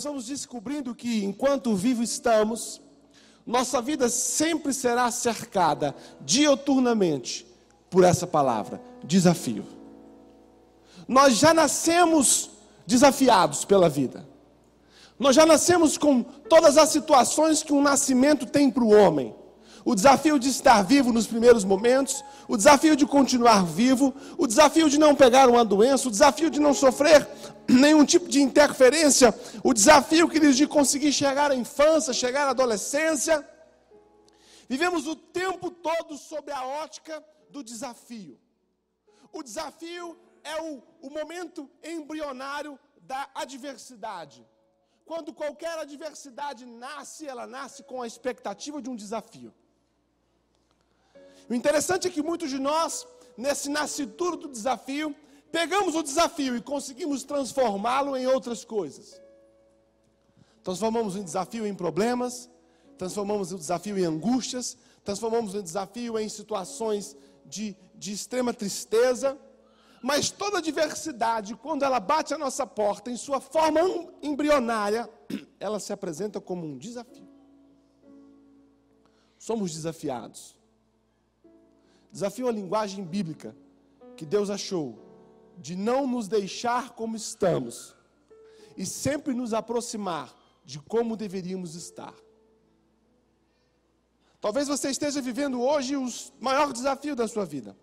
nós vamos descobrindo que enquanto vivo estamos, nossa vida sempre será cercada dioturnamente por essa palavra: desafio. Nós já nascemos desafiados pela vida. Nós já nascemos com todas as situações que um nascimento tem para o homem. O desafio de estar vivo nos primeiros momentos, o desafio de continuar vivo, o desafio de não pegar uma doença, o desafio de não sofrer nenhum tipo de interferência, o desafio, queridos, de conseguir chegar à infância, chegar à adolescência. Vivemos o tempo todo sob a ótica do desafio. O desafio é o, o momento embrionário da adversidade. Quando qualquer adversidade nasce, ela nasce com a expectativa de um desafio. O interessante é que muitos de nós, nesse nascituro do desafio, pegamos o desafio e conseguimos transformá-lo em outras coisas. Transformamos o desafio em problemas, transformamos o desafio em angústias, transformamos o desafio em situações de, de extrema tristeza. Mas toda adversidade, quando ela bate a nossa porta em sua forma embrionária, ela se apresenta como um desafio. Somos desafiados. Desafio a linguagem bíblica que Deus achou de não nos deixar como estamos e sempre nos aproximar de como deveríamos estar. Talvez você esteja vivendo hoje o maior desafio da sua vida.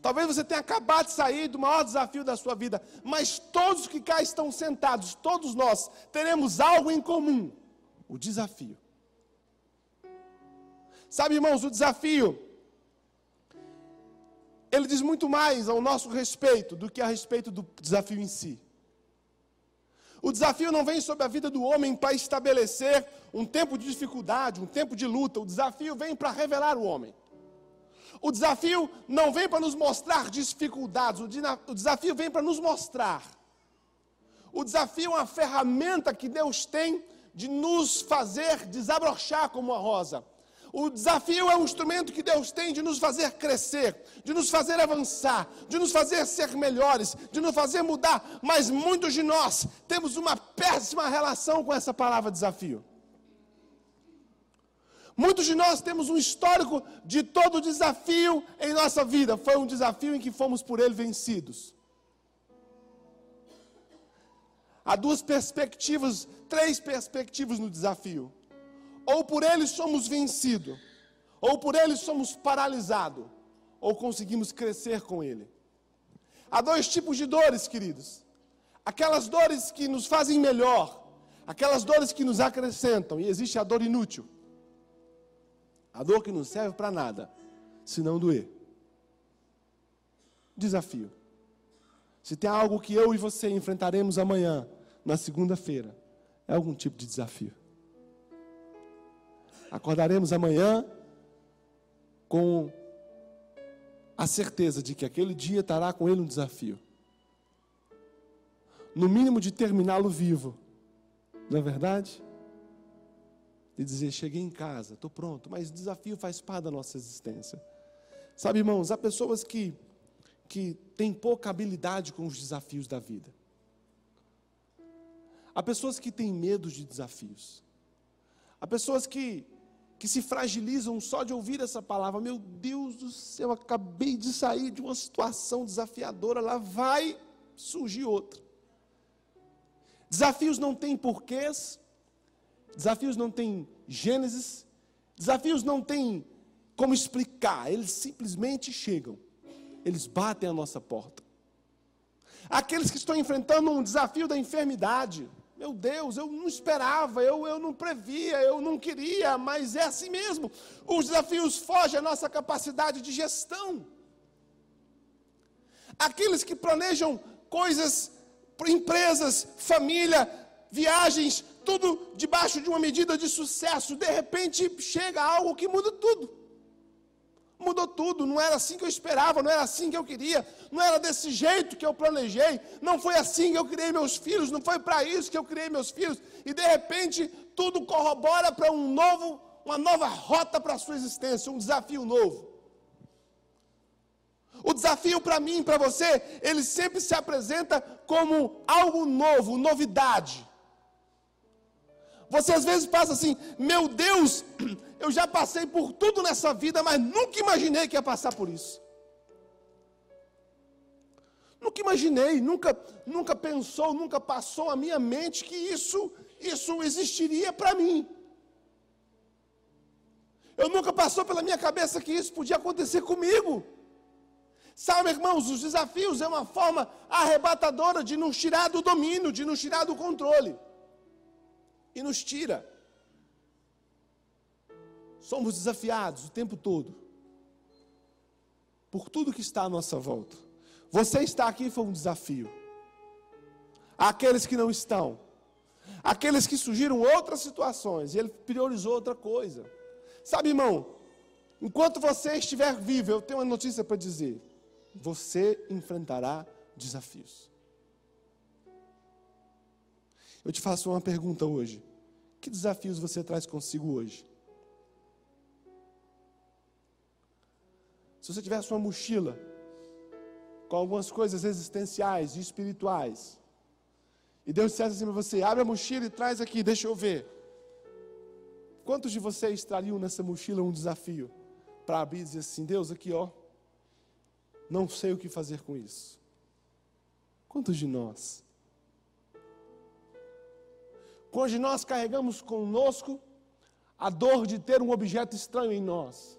Talvez você tenha acabado de sair do maior desafio da sua vida, mas todos que cá estão sentados, todos nós, teremos algo em comum: o desafio. Sabe, irmãos, o desafio, ele diz muito mais ao nosso respeito do que a respeito do desafio em si. O desafio não vem sobre a vida do homem para estabelecer um tempo de dificuldade, um tempo de luta. O desafio vem para revelar o homem. O desafio não vem para nos mostrar dificuldades, o desafio vem para nos mostrar. O desafio é uma ferramenta que Deus tem de nos fazer desabrochar como a rosa. O desafio é um instrumento que Deus tem de nos fazer crescer, de nos fazer avançar, de nos fazer ser melhores, de nos fazer mudar. Mas muitos de nós temos uma péssima relação com essa palavra desafio. Muitos de nós temos um histórico de todo desafio em nossa vida. Foi um desafio em que fomos por ele vencidos. Há duas perspectivas, três perspectivas no desafio. Ou por ele somos vencidos, ou por ele somos paralisados, ou conseguimos crescer com ele. Há dois tipos de dores, queridos. Aquelas dores que nos fazem melhor, aquelas dores que nos acrescentam, e existe a dor inútil. A dor que não serve para nada, se não doer. Desafio. Se tem algo que eu e você enfrentaremos amanhã, na segunda-feira, é algum tipo de desafio. Acordaremos amanhã com a certeza de que aquele dia estará com ele um desafio. No mínimo de terminá-lo vivo. Não é verdade? De dizer, cheguei em casa, estou pronto, mas o desafio faz parte da nossa existência. Sabe, irmãos, há pessoas que, que têm pouca habilidade com os desafios da vida. Há pessoas que têm medo de desafios. Há pessoas que que se fragilizam só de ouvir essa palavra. Meu Deus do céu, acabei de sair de uma situação desafiadora, lá vai surgir outra. Desafios não têm porquês, desafios não têm gênesis, desafios não têm como explicar, eles simplesmente chegam, eles batem a nossa porta. Aqueles que estão enfrentando um desafio da enfermidade, meu Deus, eu não esperava, eu, eu não previa, eu não queria, mas é assim mesmo. Os desafios fogem à nossa capacidade de gestão. Aqueles que planejam coisas, empresas, família, viagens, tudo debaixo de uma medida de sucesso, de repente chega algo que muda tudo. Mudou tudo, não era assim que eu esperava, não era assim que eu queria, não era desse jeito que eu planejei, não foi assim que eu criei meus filhos, não foi para isso que eu criei meus filhos, e de repente tudo corrobora para um novo, uma nova rota para a sua existência, um desafio novo. O desafio para mim para você, ele sempre se apresenta como algo novo, novidade. Você às vezes passa assim: meu Deus, eu já passei por tudo nessa vida, mas nunca imaginei que ia passar por isso. Nunca imaginei, nunca, nunca pensou, nunca passou a minha mente que isso, isso existiria para mim. Eu nunca passou pela minha cabeça que isso podia acontecer comigo. Sabe, irmãos, os desafios é uma forma arrebatadora de nos tirar do domínio, de nos tirar do controle. E nos tira. Somos desafiados o tempo todo por tudo que está à nossa volta. Você está aqui foi um desafio. Aqueles que não estão, aqueles que surgiram outras situações, e ele priorizou outra coisa. Sabe, irmão, enquanto você estiver vivo, eu tenho uma notícia para dizer você enfrentará desafios. Eu te faço uma pergunta hoje. Que desafios você traz consigo hoje? Se você tivesse uma mochila com algumas coisas existenciais e espirituais, e Deus dissesse assim para você: abre a mochila e traz aqui, deixa eu ver. Quantos de vocês trariam nessa mochila um desafio para abrir e dizer assim: Deus, aqui ó, não sei o que fazer com isso. Quantos de nós? De nós carregamos conosco a dor de ter um objeto estranho em nós?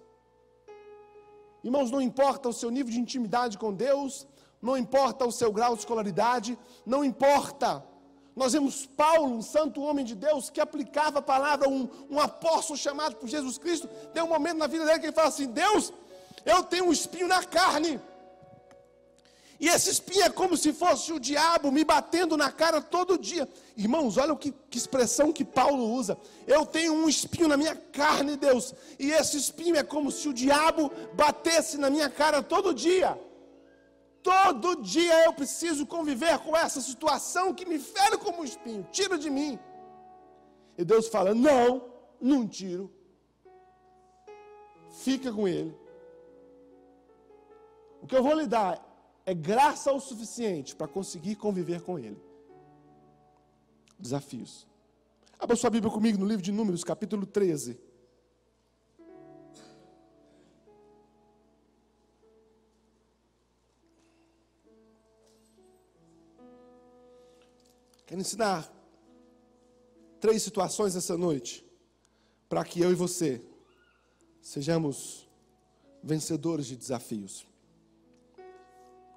Irmãos, não importa o seu nível de intimidade com Deus, não importa o seu grau de escolaridade, não importa. Nós vemos Paulo, um santo homem de Deus, que aplicava a palavra, um, um apóstolo chamado por Jesus Cristo. Tem um momento na vida dele que ele fala assim: Deus, eu tenho um espinho na carne. E esse espinho é como se fosse o diabo me batendo na cara todo dia. Irmãos, olha que, que expressão que Paulo usa. Eu tenho um espinho na minha carne, Deus. E esse espinho é como se o diabo batesse na minha cara todo dia. Todo dia eu preciso conviver com essa situação que me fere como um espinho. Tira de mim. E Deus fala: Não, não tiro. Fica com ele. O que eu vou lhe dar é graça o suficiente para conseguir conviver com Ele. Desafios. Abra sua Bíblia comigo no livro de Números, capítulo 13. Quero ensinar três situações essa noite, para que eu e você sejamos vencedores de desafios.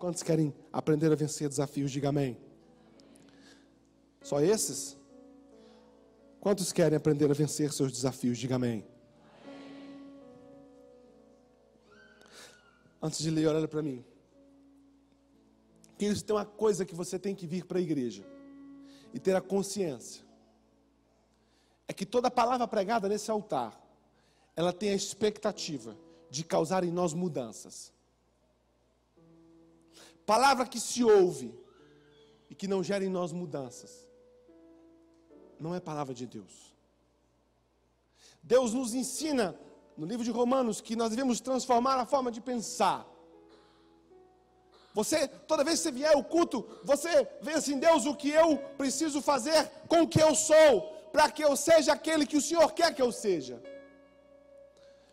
Quantos querem aprender a vencer desafios? Diga amém. Só esses? Quantos querem aprender a vencer seus desafios? Diga amém. Antes de ler, olha para mim. Queridos, tem uma coisa que você tem que vir para a igreja e ter a consciência. É que toda palavra pregada nesse altar, ela tem a expectativa de causar em nós mudanças. Palavra que se ouve e que não gera em nós mudanças, não é palavra de Deus. Deus nos ensina no livro de Romanos que nós devemos transformar a forma de pensar. Você, toda vez que você vier ao culto, você vê assim, Deus, o que eu preciso fazer com o que eu sou, para que eu seja aquele que o Senhor quer que eu seja.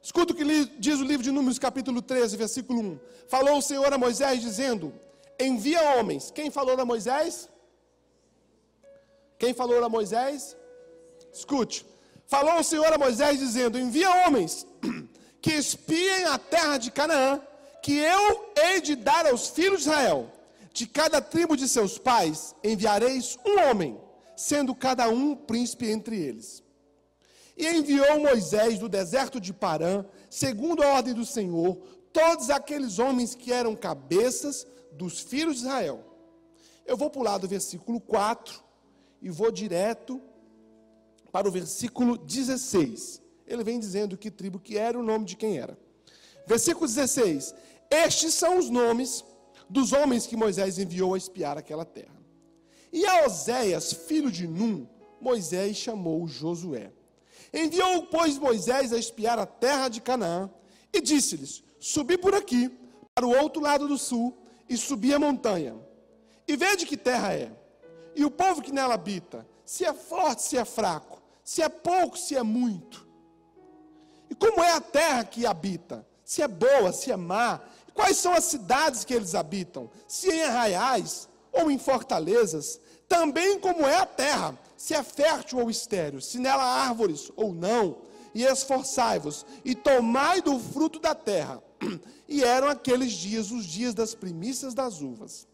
Escuta o que diz o livro de Números, capítulo 13, versículo 1. Falou o Senhor a Moisés, dizendo: Envia homens. Quem falou a Moisés? Quem falou a Moisés? Escute. Falou o Senhor a Moisés, dizendo: Envia homens que espiem a terra de Canaã, que eu hei de dar aos filhos de Israel. De cada tribo de seus pais enviareis um homem, sendo cada um príncipe entre eles. E enviou Moisés do deserto de Parã, segundo a ordem do Senhor, todos aqueles homens que eram cabeças dos filhos de Israel. Eu vou pular do versículo 4 e vou direto para o versículo 16. Ele vem dizendo que tribo que era, o nome de quem era. Versículo 16: Estes são os nomes dos homens que Moisés enviou a espiar aquela terra. E a Oséias, filho de Num, Moisés chamou Josué. Enviou, pois, Moisés a espiar a terra de Canaã e disse-lhes: Subi por aqui, para o outro lado do sul e subi a montanha. E vede que terra é, e o povo que nela habita, se é forte, se é fraco, se é pouco, se é muito. E como é a terra que habita? Se é boa, se é má? E quais são as cidades que eles habitam? Se em arraiais ou em fortalezas? Também como é a terra, se é fértil ou estéril, se nela há árvores ou não. E esforçai-vos e tomai do fruto da terra. E eram aqueles dias os dias das primícias das uvas.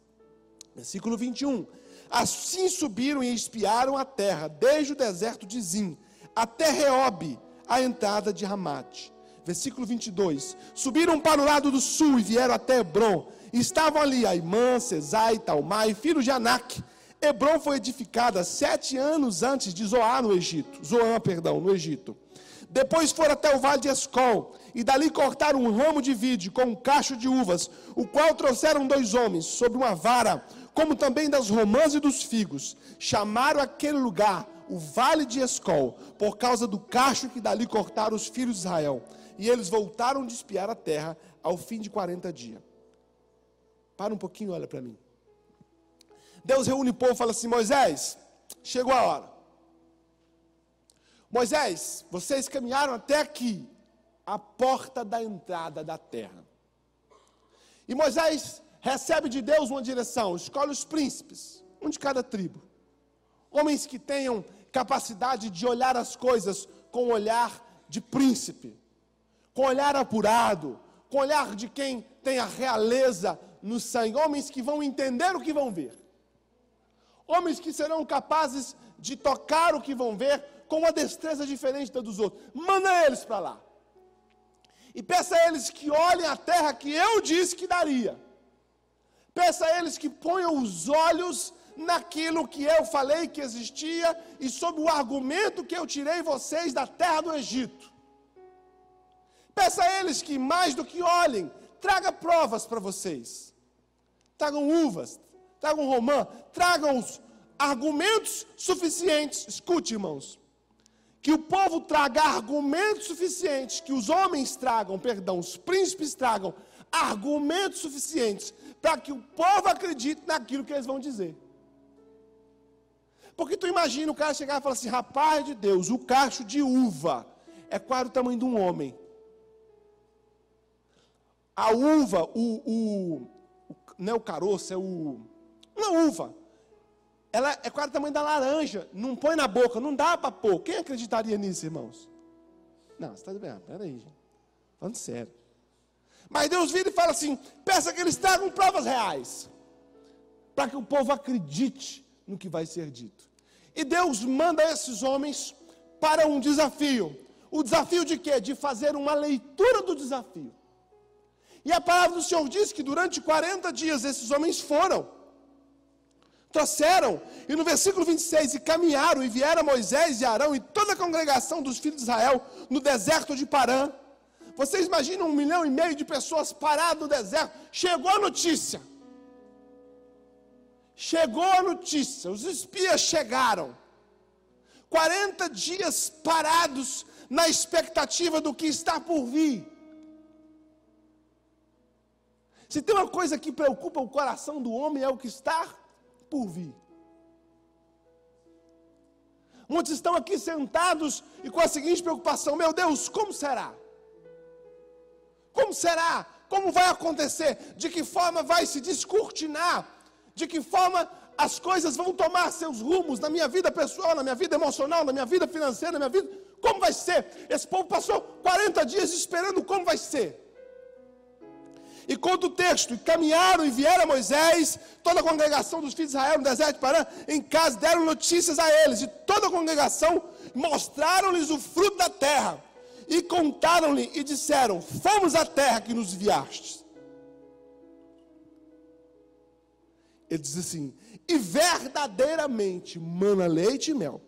Versículo 21. Assim subiram e espiaram a terra, desde o deserto de Zim até Reobe, a entrada de Ramate. Versículo 22. Subiram para o lado do sul e vieram até Hebron. Estavam ali Aimã, Cesai, Talmai, filhos de Anak. Hebron foi edificada sete anos antes de Zoar no Egito. Zoan, perdão, no Egito. Depois foram até o vale de Escol, e dali cortaram um ramo de vide com um cacho de uvas, o qual trouxeram dois homens sobre uma vara, como também das romãs e dos figos. Chamaram aquele lugar o vale de Escol, por causa do cacho que dali cortaram os filhos de Israel. E eles voltaram de espiar a terra ao fim de 40 dias. Para um pouquinho, olha para mim. Deus reúne o povo e fala assim: Moisés, chegou a hora. Moisés, vocês caminharam até aqui, a porta da entrada da terra. E Moisés recebe de Deus uma direção, escolhe os príncipes, um de cada tribo. Homens que tenham capacidade de olhar as coisas com olhar de príncipe, com olhar apurado, com olhar de quem tem a realeza no sangue, homens que vão entender o que vão ver, homens que serão capazes de tocar o que vão ver com uma destreza diferente da dos outros. Manda eles para lá. E peça a eles que olhem a terra que eu disse que daria. Peça a eles que ponham os olhos naquilo que eu falei que existia e sob o argumento que eu tirei vocês da terra do Egito. Peça a eles que, mais do que olhem, traga provas para vocês. Tragam uvas, tragam romã, tragam os argumentos suficientes. Escute, irmãos. Que o povo traga argumentos suficientes, que os homens tragam, perdão, os príncipes tragam argumentos suficientes para que o povo acredite naquilo que eles vão dizer. Porque tu imagina o cara chegar e falar assim: rapaz de Deus, o cacho de uva é quase o tamanho de um homem. A uva, o, o, o não é o caroço, é o. Uma uva. Ela é quase o tamanho da laranja. Não põe na boca, não dá para pôr. Quem acreditaria nisso, irmãos? Não, você está bem. Ah, peraí, gente. Falando sério. Mas Deus vira e fala assim: peça que eles tragam provas reais. Para que o povo acredite no que vai ser dito. E Deus manda esses homens para um desafio. O desafio de quê? De fazer uma leitura do desafio. E a palavra do Senhor diz que durante 40 dias esses homens foram, trouxeram, e no versículo 26, e caminharam, e vieram Moisés e Arão e toda a congregação dos filhos de Israel no deserto de Parã. Vocês imaginam um milhão e meio de pessoas paradas no deserto? Chegou a notícia. Chegou a notícia, os espias chegaram. 40 dias parados na expectativa do que está por vir. Se tem uma coisa que preocupa o coração do homem é o que está por vir. Muitos estão aqui sentados e com a seguinte preocupação: meu Deus, como será? Como será? Como vai acontecer? De que forma vai se descortinar de que forma as coisas vão tomar seus rumos na minha vida pessoal, na minha vida emocional, na minha vida financeira, na minha vida. Como vai ser? Esse povo passou 40 dias esperando como vai ser. E conta o texto: e caminharam e vieram a Moisés, toda a congregação dos filhos de Israel no deserto de Parã, em casa deram notícias a eles, e toda a congregação mostraram-lhes o fruto da terra, e contaram-lhe e disseram: Fomos à terra que nos enviastes. Ele diz assim: e verdadeiramente mana leite e mel.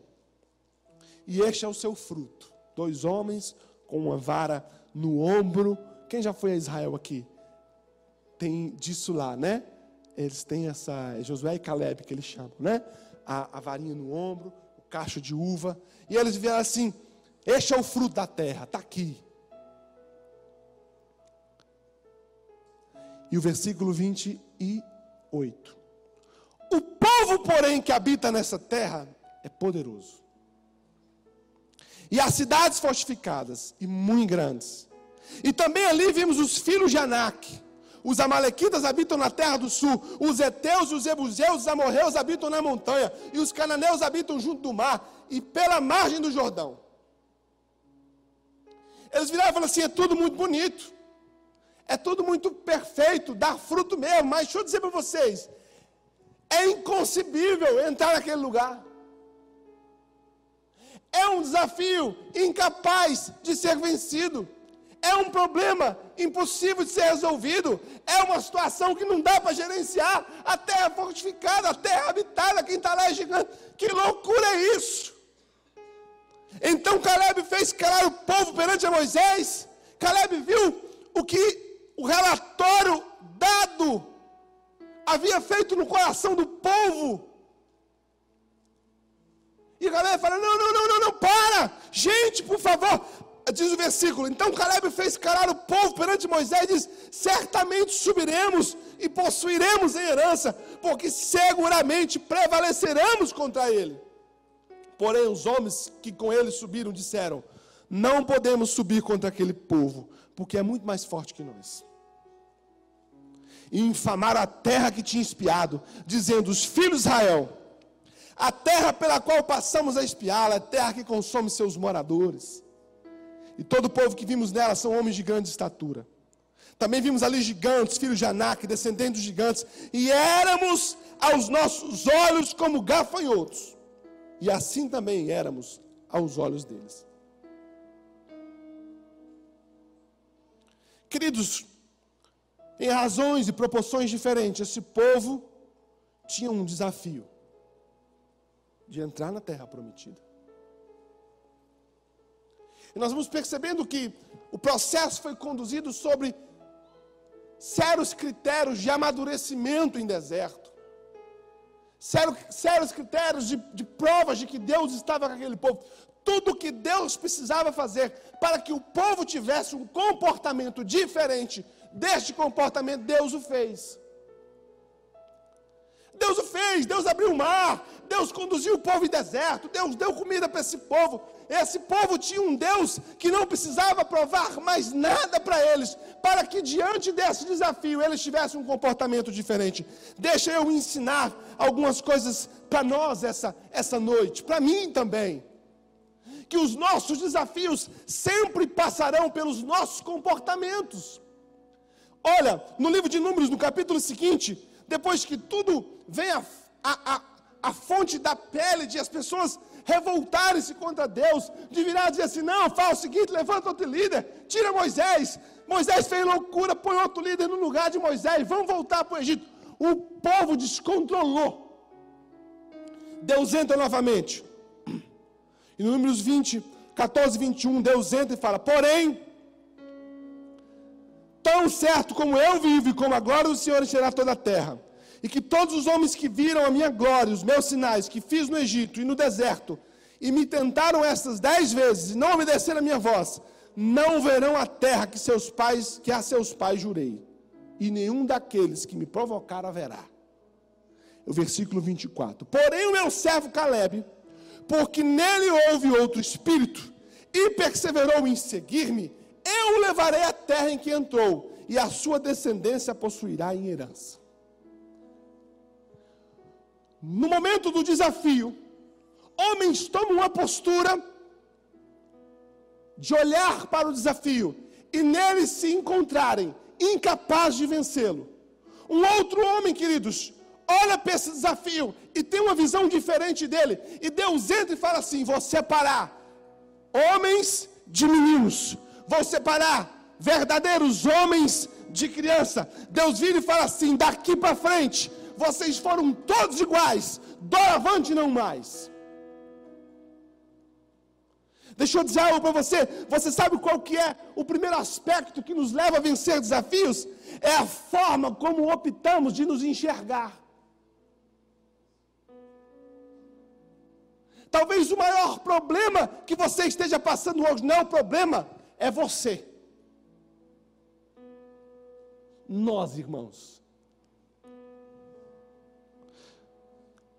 E este é o seu fruto. Dois homens com uma vara no ombro. Quem já foi a Israel aqui? Tem disso lá, né? Eles têm essa. É Josué e Caleb que eles chamam, né? A, a varinha no ombro, o cacho de uva. E eles vieram assim: Este é o fruto da terra, está aqui. E o versículo 28. O povo, porém, que habita nessa terra é poderoso. E as cidades fortificadas e muito grandes. E também ali vimos os filhos de Anak. Os amalequitas habitam na terra do sul, os heteus, os ebuseus, os amorreus habitam na montanha, e os cananeus habitam junto do mar e pela margem do Jordão. Eles viraram e falaram assim: é tudo muito bonito, é tudo muito perfeito, dá fruto mesmo, mas deixa eu dizer para vocês: é inconcebível entrar naquele lugar. É um desafio incapaz de ser vencido. É um problema impossível de ser resolvido. É uma situação que não dá para gerenciar. A terra é fortificada, a terra é habitada, quem está lá é gigante. Que loucura é isso? Então Caleb fez calar o povo perante a Moisés. Caleb viu o que o relatório dado havia feito no coração do povo. E galera fala: não, não, não, não, não, para! Gente, por favor, diz o versículo: então Caleb fez calar o povo perante Moisés e diz: certamente subiremos e possuiremos a herança, porque seguramente prevaleceremos contra ele. Porém, os homens que com ele subiram disseram: Não podemos subir contra aquele povo, porque é muito mais forte que nós. E infamaram a terra que tinha espiado, dizendo: Os filhos de Israel, a terra pela qual passamos a espiá-la, a terra que consome seus moradores. E todo o povo que vimos nela são homens de grande estatura. Também vimos ali gigantes, filhos de Anak, descendentes dos gigantes, e éramos aos nossos olhos como gafanhotos e assim também éramos aos olhos deles. Queridos, em razões e proporções diferentes, esse povo tinha um desafio de entrar na terra prometida. E nós vamos percebendo que o processo foi conduzido sobre sérios critérios de amadurecimento em deserto sérios critérios de, de provas de que Deus estava com aquele povo. Tudo que Deus precisava fazer para que o povo tivesse um comportamento diferente deste comportamento, Deus o fez. Deus o fez, Deus abriu o mar, Deus conduziu o povo em deserto, Deus deu comida para esse povo. Esse povo tinha um Deus que não precisava provar mais nada para eles, para que diante desse desafio eles tivessem um comportamento diferente. Deixa eu ensinar algumas coisas para nós essa, essa noite, para mim também. Que os nossos desafios sempre passarão pelos nossos comportamentos. Olha, no livro de Números, no capítulo seguinte, depois que tudo vem a, a, a, a fonte da pele de as pessoas revoltarem-se contra Deus, de virar e dizer assim: não, faz o seguinte, levanta outro líder, tira Moisés. Moisés fez loucura, põe outro líder no lugar de Moisés, vamos voltar para o Egito. O povo descontrolou. Deus entra novamente. E no Números 20, 14, 21, Deus entra e fala: Porém, tão certo como eu vivo e como a glória do Senhor encherá toda a terra, e que todos os homens que viram a minha glória, os meus sinais que fiz no Egito e no deserto, e me tentaram estas dez vezes, e não obedeceram a minha voz, não verão a terra que seus pais, que a seus pais jurei, e nenhum daqueles que me provocaram haverá. O versículo 24. Porém o meu servo Caleb, porque nele houve outro espírito, e perseverou em seguir-me, eu o levarei à terra em que entrou, e a sua descendência possuirá em herança. No momento do desafio, homens tomam uma postura de olhar para o desafio e nele se encontrarem incapazes de vencê-lo. Um outro homem, queridos, olha para esse desafio e tem uma visão diferente dele. E Deus entra e fala assim: vou separar homens de meninos, vou separar verdadeiros homens de criança. Deus vira e fala assim: daqui para frente, vocês foram todos iguais, doravante não mais. Deixa eu dizer algo para você. Você sabe qual que é o primeiro aspecto que nos leva a vencer desafios? É a forma como optamos de nos enxergar. Talvez o maior problema que você esteja passando hoje não é o problema, é você. nós, irmãos.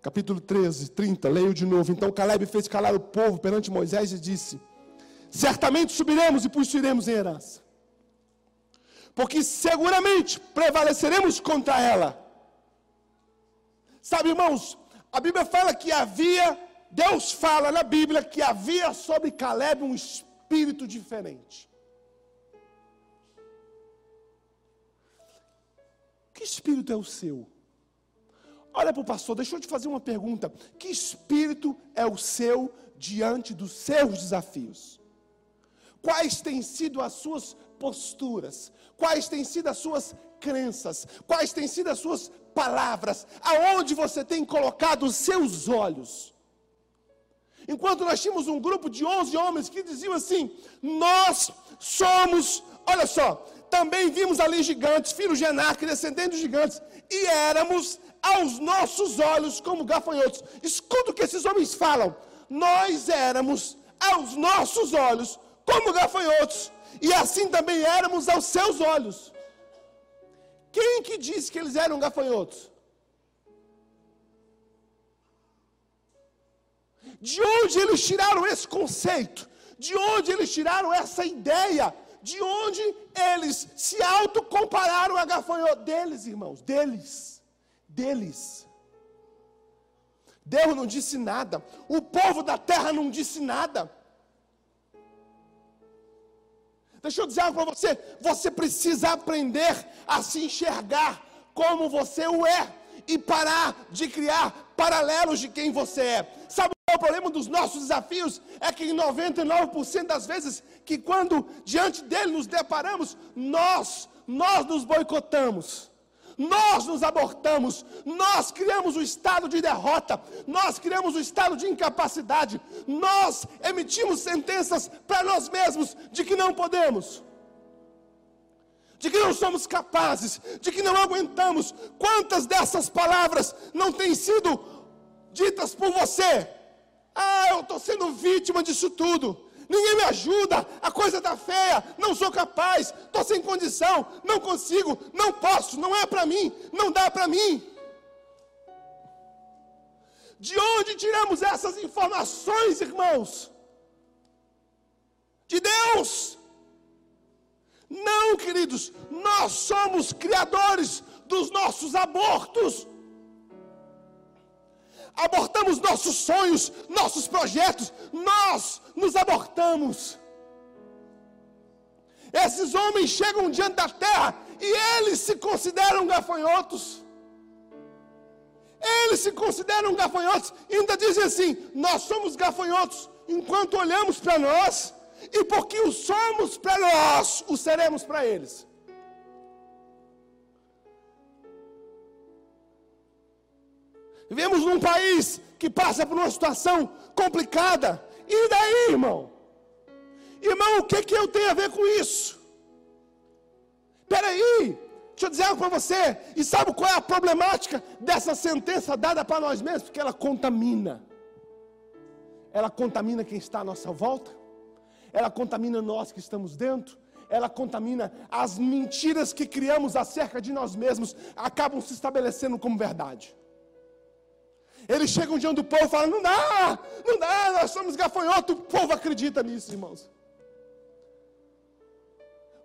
Capítulo 13, 30, leio de novo. Então Caleb fez calar o povo perante Moisés e disse: Certamente subiremos e possuiremos em herança, porque seguramente prevaleceremos contra ela. Sabe, irmãos, a Bíblia fala que havia, Deus fala na Bíblia que havia sobre Caleb um espírito diferente. Que espírito é o seu? Olha para o pastor, deixa eu te fazer uma pergunta. Que espírito é o seu diante dos seus desafios? Quais têm sido as suas posturas? Quais têm sido as suas crenças? Quais têm sido as suas palavras? Aonde você tem colocado os seus olhos? Enquanto nós tínhamos um grupo de 11 homens que diziam assim: Nós somos, olha só, também vimos ali gigantes, filhos de Enac, descendentes de gigantes, e éramos aos nossos olhos como gafanhotos. Escuta o que esses homens falam. Nós éramos aos nossos olhos como gafanhotos, e assim também éramos aos seus olhos. Quem que disse que eles eram gafanhotos? De onde eles tiraram esse conceito? De onde eles tiraram essa ideia? De onde eles se autocompararam a gafanhoto? Deles, irmãos, deles. Deles. Deus não disse nada. O povo da terra não disse nada. Deixa eu dizer algo para você. Você precisa aprender a se enxergar como você o é e parar de criar paralelos de quem você é. Sabe o problema dos nossos desafios? É que em 99% das vezes que quando diante dele nos deparamos, nós, nós nos boicotamos nós nos abortamos, nós criamos o estado de derrota, nós criamos o estado de incapacidade, nós emitimos sentenças para nós mesmos de que não podemos, de que não somos capazes, de que não aguentamos. Quantas dessas palavras não têm sido ditas por você? Ah, eu estou sendo vítima disso tudo. Ninguém me ajuda, a coisa está feia, não sou capaz, estou sem condição, não consigo, não posso, não é para mim, não dá para mim. De onde tiramos essas informações, irmãos? De Deus. Não, queridos, nós somos criadores dos nossos abortos abortamos nossos sonhos, nossos projetos, nós nos abortamos. Esses homens chegam diante da terra e eles se consideram gafanhotos. Eles se consideram gafanhotos e ainda dizem assim: Nós somos gafanhotos enquanto olhamos para nós, e porque o somos para nós, o seremos para eles. Vivemos num país que passa por uma situação complicada. E daí, irmão? Irmão, o que, que eu tenho a ver com isso? Peraí, deixa eu dizer algo para você. E sabe qual é a problemática dessa sentença dada para nós mesmos? Porque ela contamina. Ela contamina quem está à nossa volta. Ela contamina nós que estamos dentro. Ela contamina as mentiras que criamos acerca de nós mesmos, acabam se estabelecendo como verdade. Eles chegam diante do povo e não dá, não dá, nós somos gafanhotos. O povo acredita nisso, irmãos.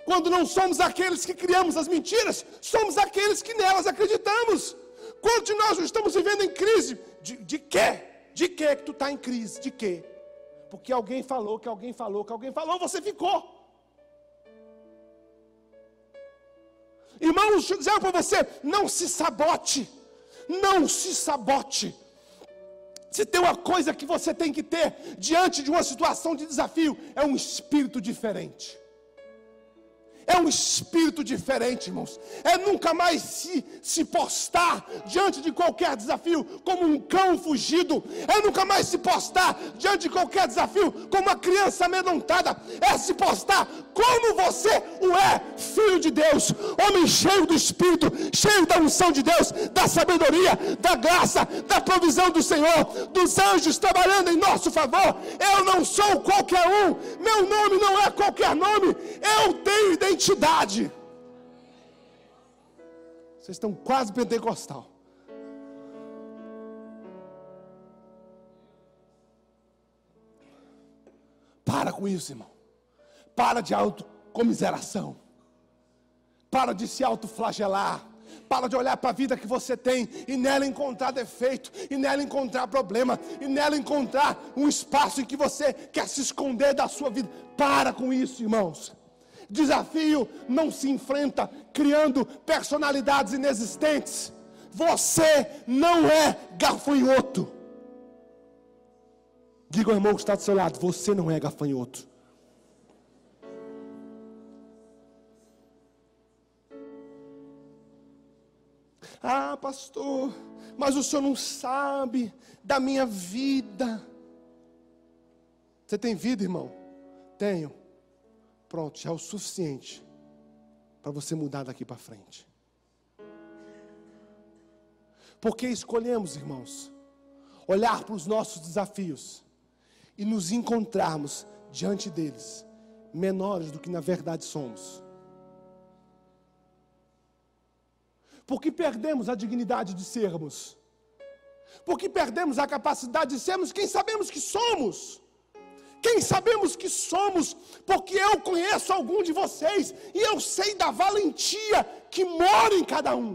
Quando não somos aqueles que criamos as mentiras, somos aqueles que nelas acreditamos. Quando nós estamos vivendo em crise, de, de quê? De quê que tu está em crise? De quê? Porque alguém falou, que alguém falou, que alguém falou, você ficou. Irmãos, dizer para você: não se sabote, não se sabote. Se tem uma coisa que você tem que ter diante de uma situação de desafio, é um espírito diferente. É um espírito diferente, irmãos. É nunca mais se, se postar diante de qualquer desafio como um cão fugido. É nunca mais se postar diante de qualquer desafio como uma criança amedrontada. É se postar como você o é, filho de Deus, homem cheio do Espírito, cheio da unção de Deus, da sabedoria, da graça, da provisão do Senhor, dos anjos trabalhando em nosso favor. Eu não sou qualquer um, meu nome não é qualquer nome. Eu tenho identidade identidade. Vocês estão quase pentecostal. Para com isso, irmão. Para de autocomiseração. Para de se autoflagelar. Para de olhar para a vida que você tem e nela encontrar defeito, e nela encontrar problema, e nela encontrar um espaço em que você quer se esconder da sua vida. Para com isso, irmãos. Desafio não se enfrenta criando personalidades inexistentes. Você não é gafanhoto. Diga ao irmão que está do seu lado: você não é gafanhoto. Ah, pastor, mas o senhor não sabe da minha vida. Você tem vida, irmão? Tenho. Pronto, já é o suficiente para você mudar daqui para frente. Porque escolhemos, irmãos, olhar para os nossos desafios e nos encontrarmos diante deles menores do que na verdade somos. Porque perdemos a dignidade de sermos. Porque perdemos a capacidade de sermos quem sabemos que somos. Quem sabemos que somos, porque eu conheço algum de vocês e eu sei da valentia que mora em cada um.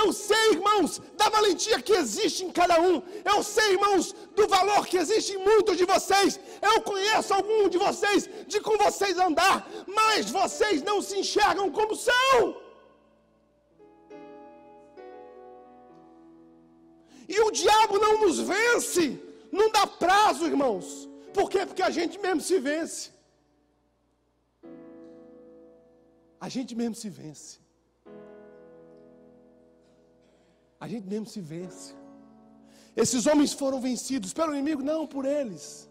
Eu sei, irmãos, da valentia que existe em cada um. Eu sei, irmãos, do valor que existe em muitos de vocês. Eu conheço algum de vocês, de com vocês andar, mas vocês não se enxergam como são. E o diabo não nos vence, não dá prazo, irmãos. Por quê? Porque a gente mesmo se vence. A gente mesmo se vence. a gente mesmo se vence. Esses homens foram vencidos pelo inimigo, não por eles.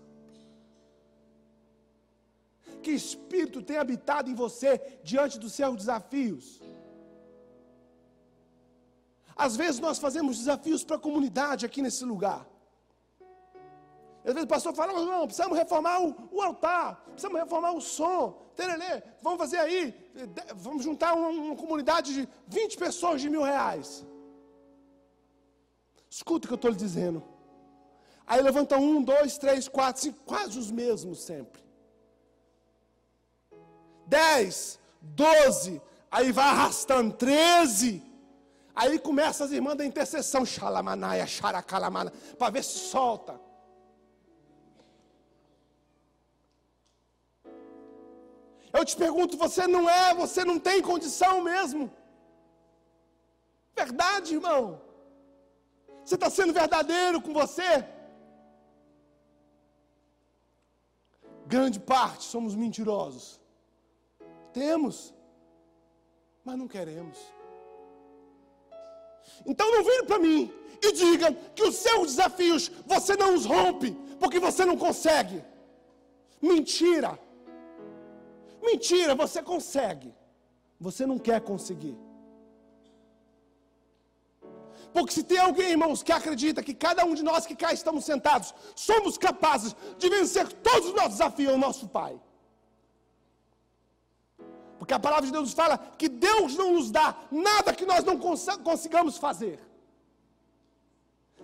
Que espírito tem habitado em você diante dos seus desafios? Às vezes nós fazemos desafios para a comunidade aqui nesse lugar. Às vezes o pastor fala, não, precisamos reformar o, o, altar, precisamos reformar o som, tererê, vamos fazer aí, vamos juntar uma, uma comunidade de 20 pessoas de mil reais. Escuta o que eu estou lhe dizendo. Aí levanta um, dois, três, quatro, cinco, quase os mesmos sempre. Dez, doze, aí vai arrastando, treze. Aí começa as irmãs da intercessão, xalamanaia, xaracalamana, para ver se solta. Eu te pergunto, você não é, você não tem condição mesmo? Verdade, irmão. Você está sendo verdadeiro com você? Grande parte somos mentirosos. Temos, mas não queremos. Então não vire para mim e diga que os seus desafios você não os rompe, porque você não consegue. Mentira. Mentira, você consegue. Você não quer conseguir. Porque se tem alguém, irmãos, que acredita que cada um de nós que cá estamos sentados somos capazes de vencer todos os nossos desafios, é o nosso Pai. Porque a palavra de Deus fala que Deus não nos dá nada que nós não consigamos fazer.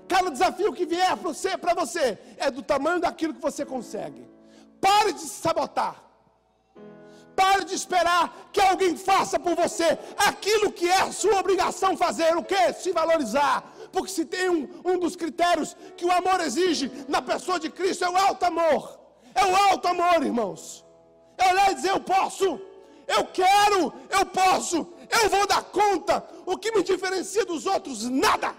Cada desafio que vier para você, para você é do tamanho daquilo que você consegue. Pare de se sabotar. Pare de esperar que alguém faça por você aquilo que é sua obrigação fazer. O que? Se valorizar. Porque se tem um, um dos critérios que o amor exige na pessoa de Cristo, é o alto amor. É o alto amor, irmãos. É olhar e dizer: Eu posso, eu quero, eu posso, eu vou dar conta. O que me diferencia dos outros? Nada.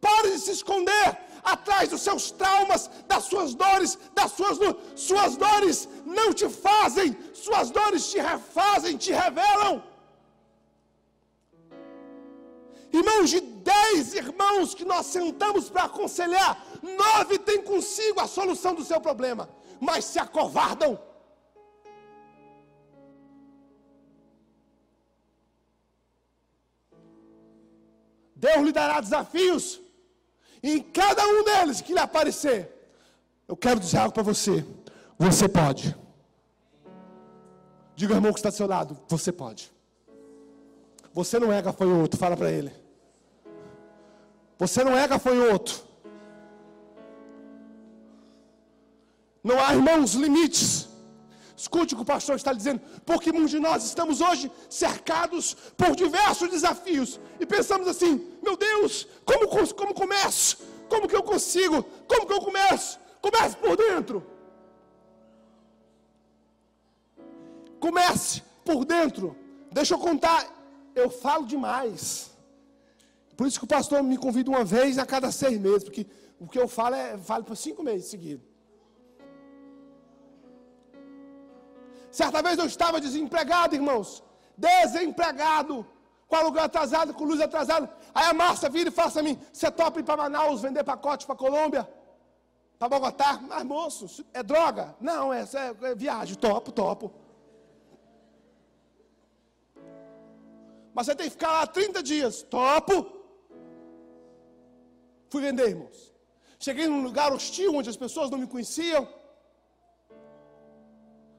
Pare de se esconder atrás dos seus traumas, das suas dores, das suas suas dores não te fazem, suas dores te refazem, te revelam. Irmãos, de dez irmãos que nós sentamos para aconselhar, nove têm consigo a solução do seu problema, mas se acovardam. Deus lhe dará desafios em cada um deles que lhe aparecer, eu quero dizer algo para você. Você pode. Diga ao irmão que está do seu lado: Você pode. Você não é gafanhoto, fala para ele. Você não é gafanhoto. Não há, irmãos, limites. Escute o que o pastor está dizendo, porque muitos de nós estamos hoje cercados por diversos desafios e pensamos assim: meu Deus, como, como começo? Como que eu consigo? Como que eu começo? Comece por dentro. Comece por dentro. Deixa eu contar, eu falo demais. Por isso que o pastor me convida uma vez a cada seis meses, porque o que eu falo é falo por cinco meses seguidos. Certa vez eu estava desempregado, irmãos. Desempregado. Com aluguel atrasado, com luz atrasada. Aí a Márcia vira e fala assim a mim: Você topa ir para Manaus vender pacote para Colômbia? Para Bogotá? Mas moço, é droga? Não, é, é, é viagem. Topo, topo. Mas você tem que ficar lá 30 dias. Topo. Fui vender, irmãos. Cheguei num lugar hostil onde as pessoas não me conheciam.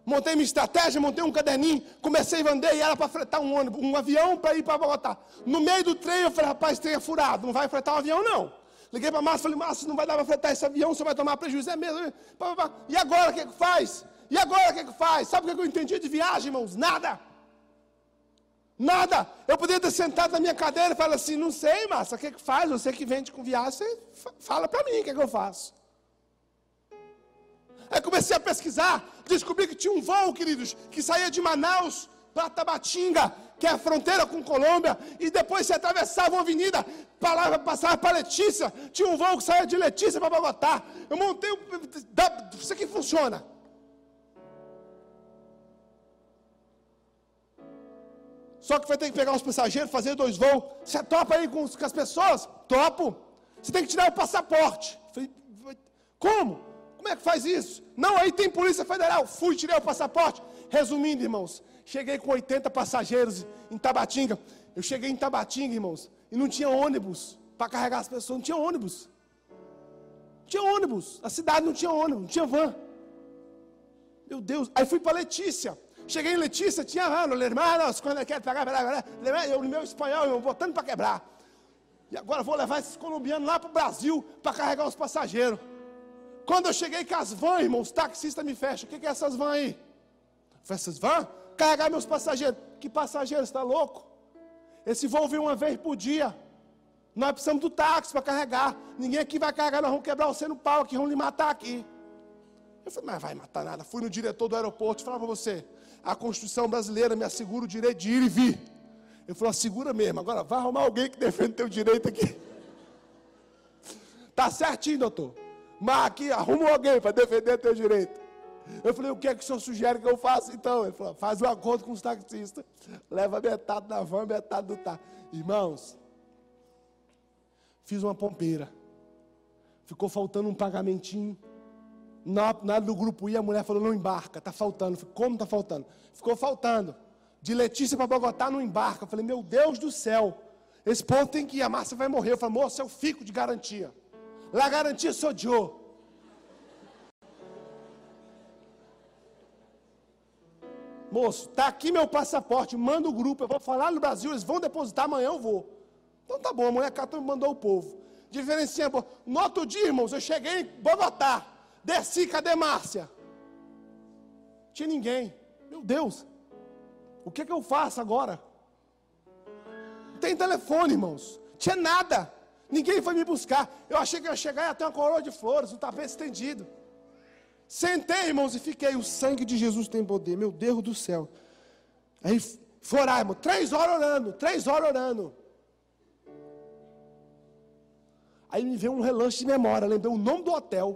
Montei minha estratégia, montei um caderninho, comecei a vender e era para fretar um ônibus, um avião para ir para Bogotá. No meio do trem eu falei, rapaz, trem é furado, não vai fretar um avião não. Liguei para a Márcia, falei, Márcia, não vai dar para fretar esse avião, você vai tomar prejuízo, é mesmo. E agora o que, que faz? E agora o que, que faz? Sabe o que eu entendi de viagem, irmãos? Nada. Nada. Eu poderia ter sentado na minha cadeira e falar assim, não sei, Márcia, o que, que faz? Você que vende com viagem, você fala para mim o que, que eu faço. Aí comecei a pesquisar, descobri que tinha um voo, queridos, que saía de Manaus para Tabatinga, que é a fronteira com Colômbia, e depois você atravessava uma avenida, passava para Letícia, tinha um voo que saía de Letícia para Bogotá. Eu montei, isso aqui funciona. Só que vai ter que pegar os passageiros, fazer dois voos. Você topa aí com, com as pessoas? Topo. Você tem que tirar o passaporte. Falei, como? Como é que faz isso? Não, aí tem Polícia Federal. Fui, tirei o passaporte. Resumindo, irmãos, cheguei com 80 passageiros em Tabatinga. Eu cheguei em Tabatinga, irmãos, e não tinha ônibus para carregar as pessoas. Não tinha ônibus. Não tinha ônibus. A cidade não tinha ônibus, não tinha van. Meu Deus. Aí fui para Letícia. Cheguei em Letícia, tinha van. Hermanos, quando é quer pegar, eu no meu espanhol, eu botando para quebrar. E agora vou levar esses colombianos lá para o Brasil para carregar os passageiros. Quando eu cheguei com as vans, irmãos, os taxistas me fecham. O que, que é essas vans aí? falei, essas vans? Carregar meus passageiros. Que passageiros, está louco? Esse voo vem uma vez por dia. Nós precisamos do táxi para carregar. Ninguém aqui vai carregar, nós vamos quebrar você no pau aqui, vamos lhe matar aqui. Eu falei, mas vai matar nada. Fui no diretor do aeroporto e falei para você, a Constituição brasileira me assegura o direito de ir e vir. Ele falou, assegura mesmo. Agora vai arrumar alguém que defende teu direito aqui. Tá certinho, doutor. Mas aqui arruma alguém para defender teu direito. Eu falei, o que é que o senhor sugere que eu faça então? Ele falou, faz um acordo com os taxistas, leva metade da van, metade do táxi. Irmãos, fiz uma pompeira. Ficou faltando um pagamentinho. Na, do grupo I, a mulher falou, não embarca, está faltando. falei, como está faltando? Ficou faltando. De Letícia para Bogotá não embarca. Eu falei, meu Deus do céu, esse povo tem que ir, a Márcia vai morrer. Eu falei, moça, eu fico de garantia. La garantia sou eu. Moço, tá aqui meu passaporte, manda o grupo, eu vou falar no Brasil, eles vão depositar, amanhã eu vou. Então tá bom, a mulher me mandou o povo. Diferencia, no outro dia, irmãos, eu cheguei em Bogotá, desci, cadê Márcia? Tinha ninguém. Meu Deus, o que, é que eu faço agora? Não tem telefone, irmãos. Tinha nada. Ninguém foi me buscar. Eu achei que ia chegar e ia ter uma coroa de flores, um tapete estendido. Sentei, irmãos, e fiquei. O sangue de Jesus tem poder, meu Deus do céu. Aí foi orar, irmão. Três horas orando, três horas orando. Aí me veio um relance de memória, lembrei o nome do hotel.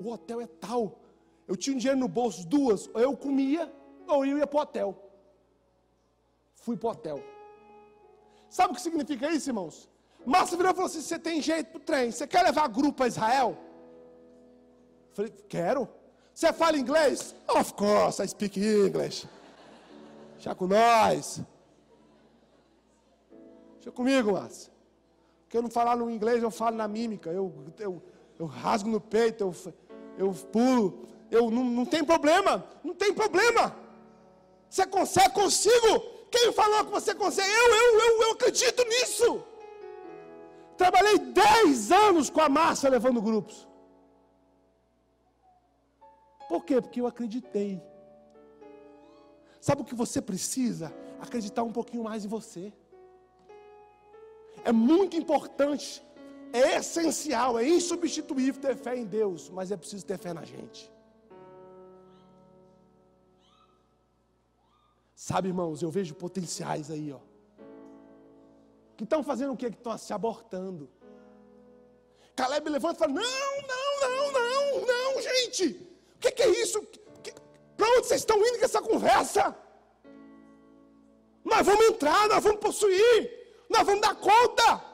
O hotel é tal. Eu tinha um dinheiro no bolso, duas. Ou eu comia, ou eu ia para o hotel. Fui para o hotel. Sabe o que significa isso, irmãos? Márcio virou e falou assim: você tem jeito para o trem, você quer levar grupo para Israel? Eu falei, quero. Você fala inglês? Of course, I speak English. Já com nós. Deixa comigo, Márcio. Porque eu não falar no inglês, eu falo na mímica. Eu, eu, eu rasgo no peito, eu, eu pulo. eu não, não tem problema, não tem problema. Você consegue, consigo. Quem falou que você consegue? Eu, eu, eu, eu acredito nisso. Trabalhei 10 anos com a Márcia levando grupos. Por quê? Porque eu acreditei. Sabe o que você precisa? Acreditar um pouquinho mais em você. É muito importante, é essencial, é insubstituível ter fé em Deus, mas é preciso ter fé na gente. Sabe, irmãos, eu vejo potenciais aí, ó. Que estão fazendo o quê? Que estão se abortando. Caleb levanta e fala: Não, não, não, não, não, gente. O que, que é isso? Para onde vocês estão indo com essa conversa? Nós vamos entrar, nós vamos possuir, nós vamos dar conta.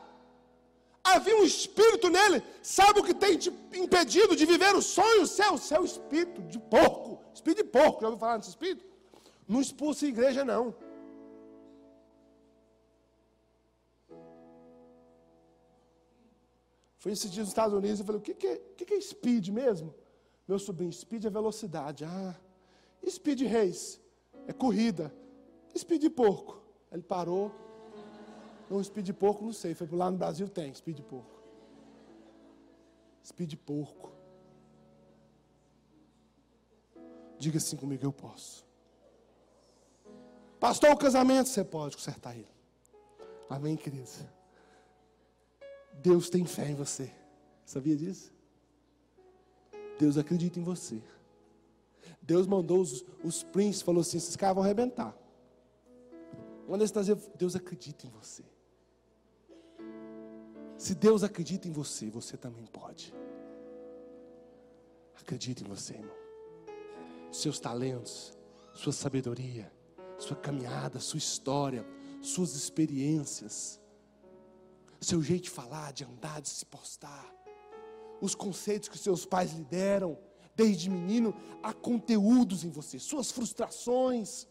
Havia um espírito nele, sabe o que tem te impedido de viver o sonho seu? Seu espírito de porco, espírito de porco, já ouviu falar nesse espírito? Não expulsa a igreja, não. Fui esses nos Estados Unidos e falei, o que, que, é, que, é speed mesmo? Meu sobrinho, speed é velocidade. Ah, speed race é corrida. Speed porco. Ele parou. Não, speed porco, não sei. Foi lá no Brasil tem speed porco. Speed porco. Diga assim comigo, eu posso. Pastor, o casamento, você pode consertar ele. Amém, queridos? Deus tem fé em você. Sabia disso? Deus acredita em você. Deus mandou os, os príncipes, falou assim: esses caras vão arrebentar. Quando eles trazer, Deus acredita em você. Se Deus acredita em você, você também pode. Acredita em você, irmão. Seus talentos, sua sabedoria, sua caminhada, sua história, suas experiências, seu jeito de falar, de andar, de se postar os conceitos que seus pais lhe deram, desde menino, há conteúdos em você, suas frustrações.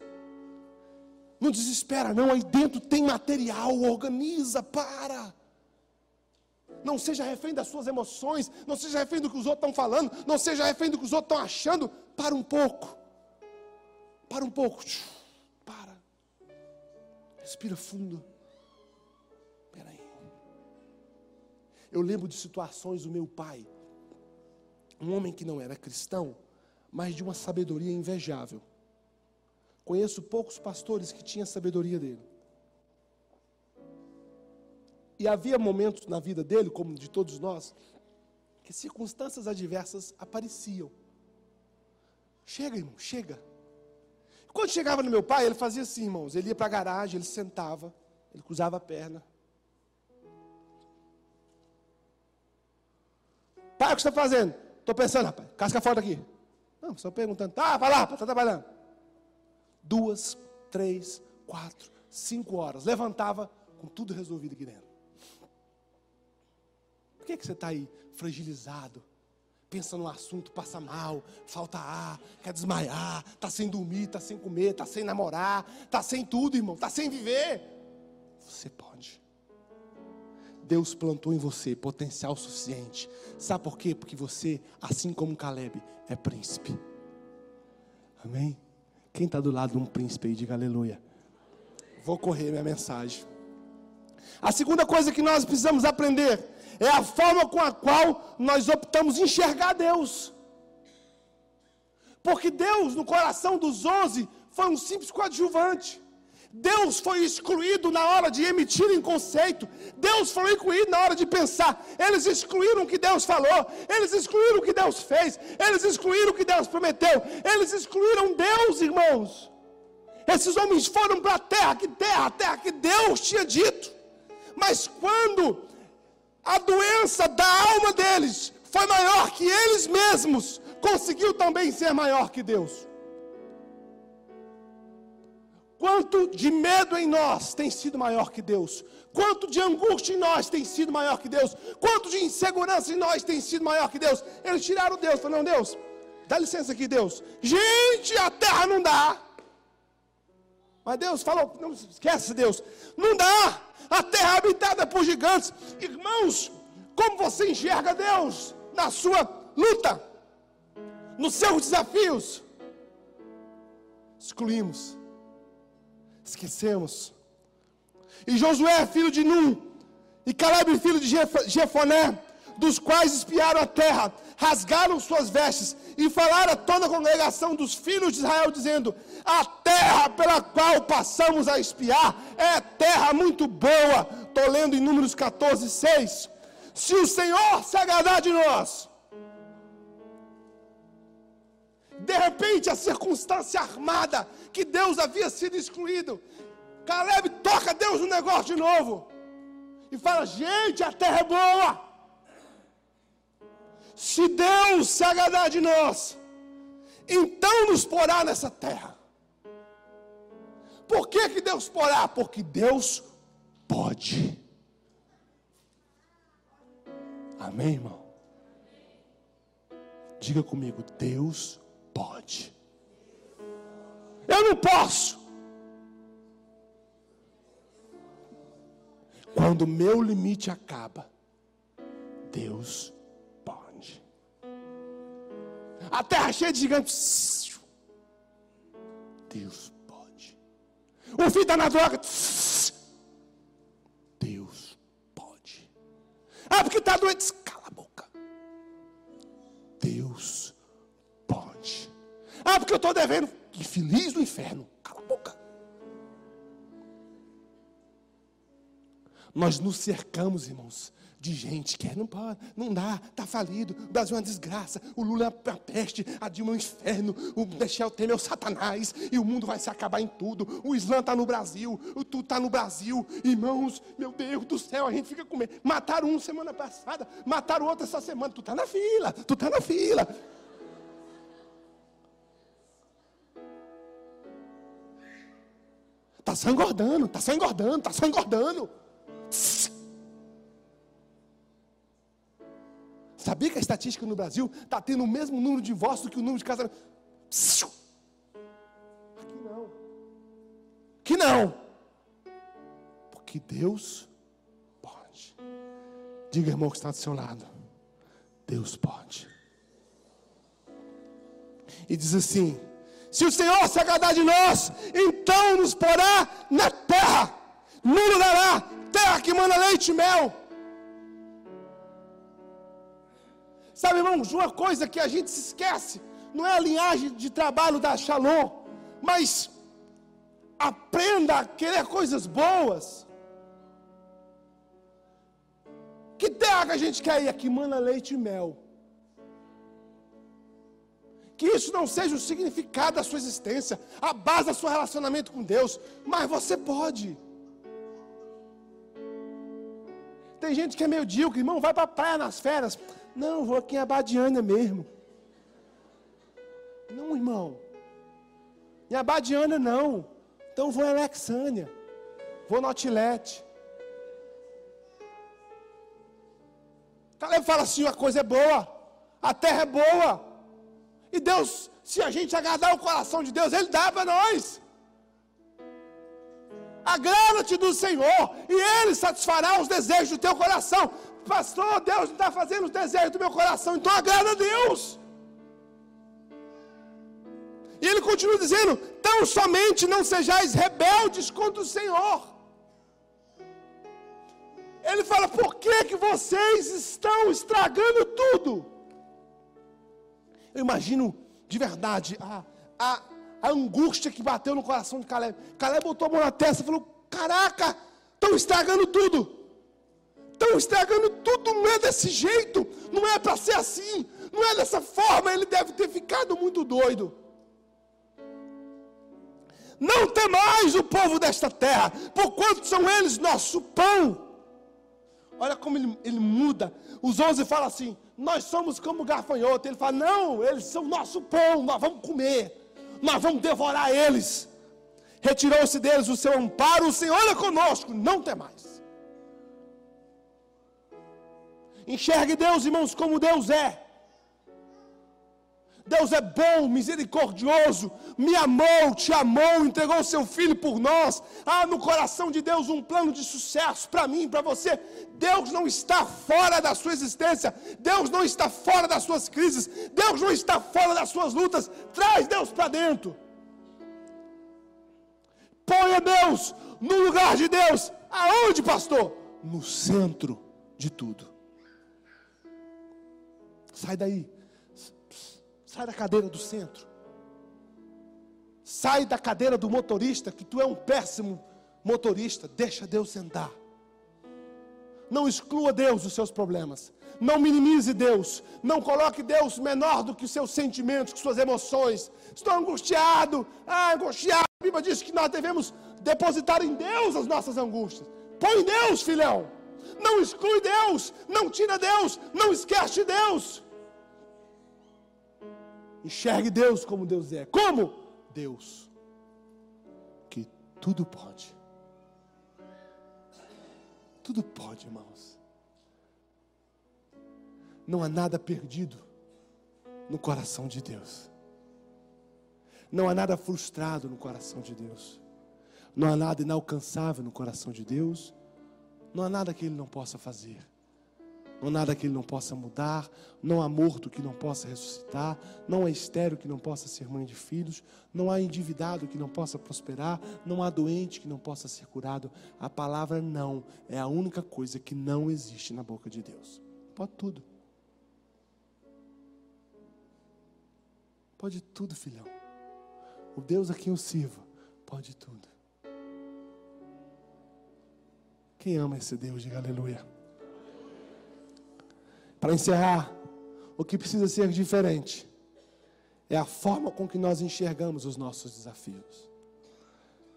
Não desespera, não, aí dentro tem material, organiza, para. Não seja refém das suas emoções, não seja refém do que os outros estão falando, não seja refém do que os outros estão achando. Para um pouco, para um pouco, respira fundo. Eu lembro de situações do meu pai, um homem que não era cristão, mas de uma sabedoria invejável. Conheço poucos pastores que tinham a sabedoria dele. E havia momentos na vida dele, como de todos nós, que circunstâncias adversas apareciam. Chega, irmão, chega. Quando chegava no meu pai, ele fazia assim, irmãos. Ele ia para a garagem, ele sentava, ele cruzava a perna. Pai, o que você está fazendo? Estou pensando, rapaz. Casca fora daqui. Não, estou perguntando. Tá, vai lá, está trabalhando. Duas, três, quatro, cinco horas. Levantava com tudo resolvido aqui dentro. Por que, que você está aí fragilizado? Pensa no assunto, passa mal, falta ar, quer desmaiar, está sem dormir, está sem comer, está sem namorar, está sem tudo, irmão, está sem viver. Você pode. Deus plantou em você potencial suficiente. Sabe por quê? Porque você, assim como Caleb, é príncipe. Amém? Quem está do lado de um príncipe aí, diga aleluia. Vou correr minha mensagem. A segunda coisa que nós precisamos aprender é a forma com a qual nós optamos enxergar Deus. Porque Deus, no coração dos onze, foi um simples coadjuvante. Deus foi excluído na hora de emitirem conceito. Deus foi excluído na hora de pensar. Eles excluíram o que Deus falou. Eles excluíram o que Deus fez. Eles excluíram o que Deus prometeu. Eles excluíram Deus, irmãos. Esses homens foram para a terra, que terra, a terra que Deus tinha dito. Mas quando a doença da alma deles foi maior que eles mesmos, conseguiu também ser maior que Deus. Quanto de medo em nós tem sido maior que Deus? Quanto de angústia em nós tem sido maior que Deus? Quanto de insegurança em nós tem sido maior que Deus? Eles tiraram Deus, falaram, Deus, dá licença aqui, Deus. Gente, a terra não dá. Mas Deus falou, não esquece, Deus, não dá. A terra é habitada por gigantes. Irmãos, como você enxerga Deus na sua luta? nos seus desafios, excluímos, esquecemos. E Josué, filho de Num, e Caleb, filho de Jefoné, dos quais espiaram a terra, rasgaram suas vestes e falaram a toda a congregação dos filhos de Israel, dizendo: A terra pela qual passamos a espiar é terra muito boa. Estou lendo em Números 14, 6. Se o Senhor se agradar de nós, de repente a circunstância armada que Deus havia sido excluído, Caleb toca Deus no negócio de novo e fala: Gente, a terra é boa. Se Deus se agradar de nós, então nos porá nessa terra. Por que, que Deus porá? Porque Deus pode. Amém, irmão? Diga comigo, Deus pode. Eu não posso. Quando meu limite acaba, Deus a terra cheia de gigantes. Deus pode. O filho está na droga. Deus pode. Ah, porque está doente. Cala a boca. Deus pode. Ah, porque eu estou devendo. Infeliz do inferno. Cala a boca. Nós nos cercamos, irmãos, de gente que é, não pode, não dá, está falido, o Brasil é uma desgraça, o Lula é uma peste, a Dilma é um inferno, o Michel Temer é o satanás, e o mundo vai se acabar em tudo, o Islã está no Brasil, o tudo está no Brasil, irmãos, meu Deus do céu, a gente fica com medo, mataram um semana passada, mataram outro essa semana, tu está na fila, tu está na fila. Está só engordando, está só engordando, está só engordando. Sabia que a estatística no Brasil está tendo o mesmo número de divórcios do que o número de casamentos? Aqui não. Aqui não. Porque Deus pode. Diga, irmão, que está do seu lado. Deus pode. E diz assim: se o Senhor se agradar de nós, então nos porá na terra, nos dará terra que manda leite e mel Sabe, irmãos, uma coisa que a gente se esquece, não é a linhagem de trabalho da Shalom, mas aprenda a querer coisas boas. Que terra que a gente quer ir? Aqui mana leite e mel. Que isso não seja o significado da sua existência, a base do seu relacionamento com Deus, mas você pode. Tem gente que é meio medíocre, irmão, vai para a praia nas férias. Não, vou aqui em Abadiânia mesmo. Não, irmão. Em Abadiânia não. Então vou em Alexânia. Vou no Outlet. Caleb fala assim: a coisa é boa. A terra é boa. E Deus, se a gente agradar o coração de Deus, Ele dá para nós. Agrada-te do Senhor, e Ele satisfará os desejos do teu coração pastor, Deus não está fazendo os desejos do meu coração, então agrada a Deus. E ele continua dizendo: tão somente não sejais rebeldes contra o Senhor. Ele fala: por que, que vocês estão estragando tudo? Eu imagino de verdade a, a, a angústia que bateu no coração de Caleb. Caleb botou a mão na testa e falou: Caraca, estão estragando tudo estão estragando tudo, não é desse jeito, não é para ser assim, não é dessa forma, ele deve ter ficado muito doido. Não temais o povo desta terra, porquanto são eles nosso pão. Olha como ele, ele muda. Os onze falam assim: Nós somos como gafanhoto. Ele fala: Não, eles são nosso pão, nós vamos comer, nós vamos devorar eles. Retirou-se deles o seu amparo, o Senhor é conosco, não temais. Enxergue Deus, irmãos, como Deus é. Deus é bom, misericordioso, me amou, te amou, entregou seu filho por nós. Há no coração de Deus um plano de sucesso para mim, para você. Deus não está fora da sua existência, Deus não está fora das suas crises, Deus não está fora das suas lutas. Traz Deus para dentro. Ponha Deus no lugar de Deus. Aonde, pastor? No centro de tudo. Sai daí. Sai da cadeira do centro. Sai da cadeira do motorista, que tu é um péssimo motorista. Deixa Deus sentar. Não exclua Deus dos seus problemas. Não minimize Deus. Não coloque Deus menor do que os seus sentimentos, que suas emoções. Estou angustiado. Ah, angustiado. A Bíblia diz que nós devemos depositar em Deus as nossas angústias. Põe Deus, filhão. Não exclui Deus. Não tira Deus. Não esquece Deus. Enxergue Deus como Deus é. Como? Deus. Que tudo pode. Tudo pode, irmãos. Não há nada perdido no coração de Deus. Não há nada frustrado no coração de Deus. Não há nada inalcançável no coração de Deus. Não há nada que Ele não possa fazer. Não há nada que Ele não possa mudar. Não há morto que não possa ressuscitar. Não há estéreo que não possa ser mãe de filhos. Não há endividado que não possa prosperar. Não há doente que não possa ser curado. A palavra não é a única coisa que não existe na boca de Deus. Pode tudo. Pode tudo, filhão. O Deus a quem eu sirvo pode tudo. Quem ama esse Deus, diga aleluia. Para encerrar, o que precisa ser diferente é a forma com que nós enxergamos os nossos desafios.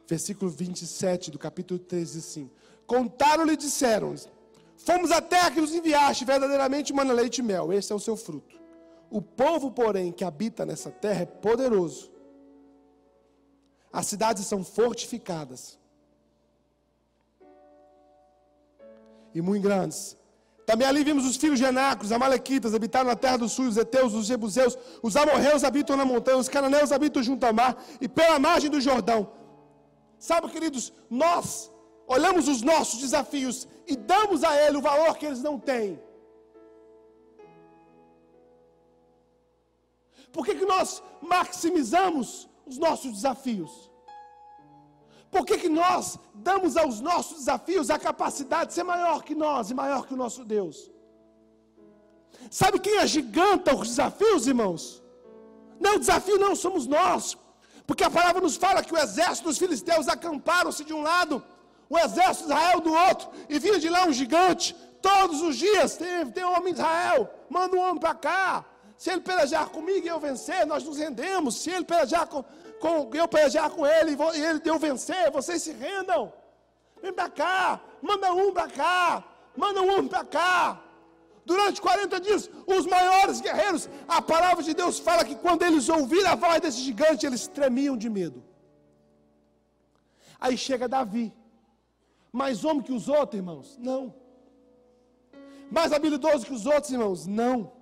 Versículo 27 do capítulo 13, assim: Contaram-lhe e disseram: Fomos a terra que nos enviaste, verdadeiramente mana leite e mel, esse é o seu fruto. O povo, porém, que habita nessa terra é poderoso. As cidades são fortificadas e muito grandes. Também ali vimos os filhos de Anacos, Amalequitas, habitaram na terra do sul, os Eteus, os Jebuseus, os Amorreus habitam na montanha, os Cananeus habitam junto ao mar e pela margem do Jordão. Sabe, queridos, nós olhamos os nossos desafios e damos a ele o valor que eles não têm. Por que, que nós maximizamos os nossos desafios? Por que, que nós damos aos nossos desafios a capacidade de ser maior que nós e maior que o nosso Deus? Sabe quem agiganta os desafios, irmãos? Não, o desafio não somos nós. Porque a palavra nos fala que o exército dos filisteus acamparam-se de um lado, o exército de Israel do outro, e vinha de lá um gigante. Todos os dias tem, tem um homem de Israel, manda um homem para cá. Se ele pelejar comigo e eu vencer, nós nos rendemos. Se ele pelejar com, com eu pelejar com ele e ele deu vencer, vocês se rendam. Vem para cá, manda um para cá, manda um para cá. Durante 40 dias, os maiores guerreiros, a palavra de Deus fala que quando eles ouviram a voz desse gigante, eles tremiam de medo. Aí chega Davi, mais homem que os outros, irmãos? Não. Mais habilidoso que os outros, irmãos? Não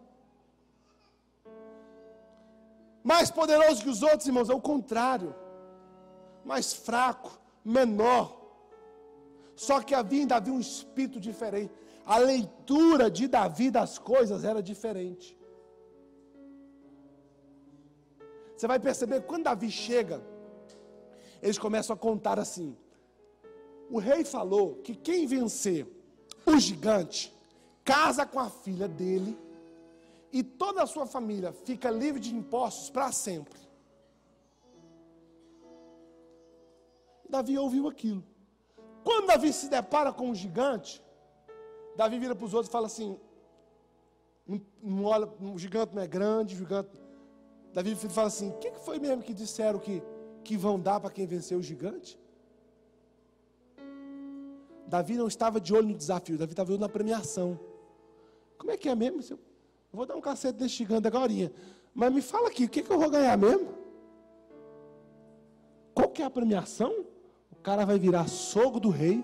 mais poderoso que os outros, irmãos, é o contrário. Mais fraco, menor. Só que havia em Davi um espírito diferente. A leitura de Davi das coisas era diferente. Você vai perceber que quando Davi chega, eles começam a contar assim: o rei falou que quem vencer o gigante casa com a filha dele e toda a sua família fica livre de impostos para sempre. Davi ouviu aquilo. Quando Davi se depara com um gigante, Davi vira para os outros e fala assim: não, olha, o gigante não é grande, o gigante. Davi fala assim: o que, que foi mesmo que disseram que, que vão dar para quem venceu o gigante? Davi não estava de olho no desafio, Davi estava de olho na premiação. Como é que é mesmo? Eu vou dar um cacete desse gigante agora. Mas me fala aqui, o que, que eu vou ganhar mesmo? Qual que é a premiação? O cara vai virar sogro do rei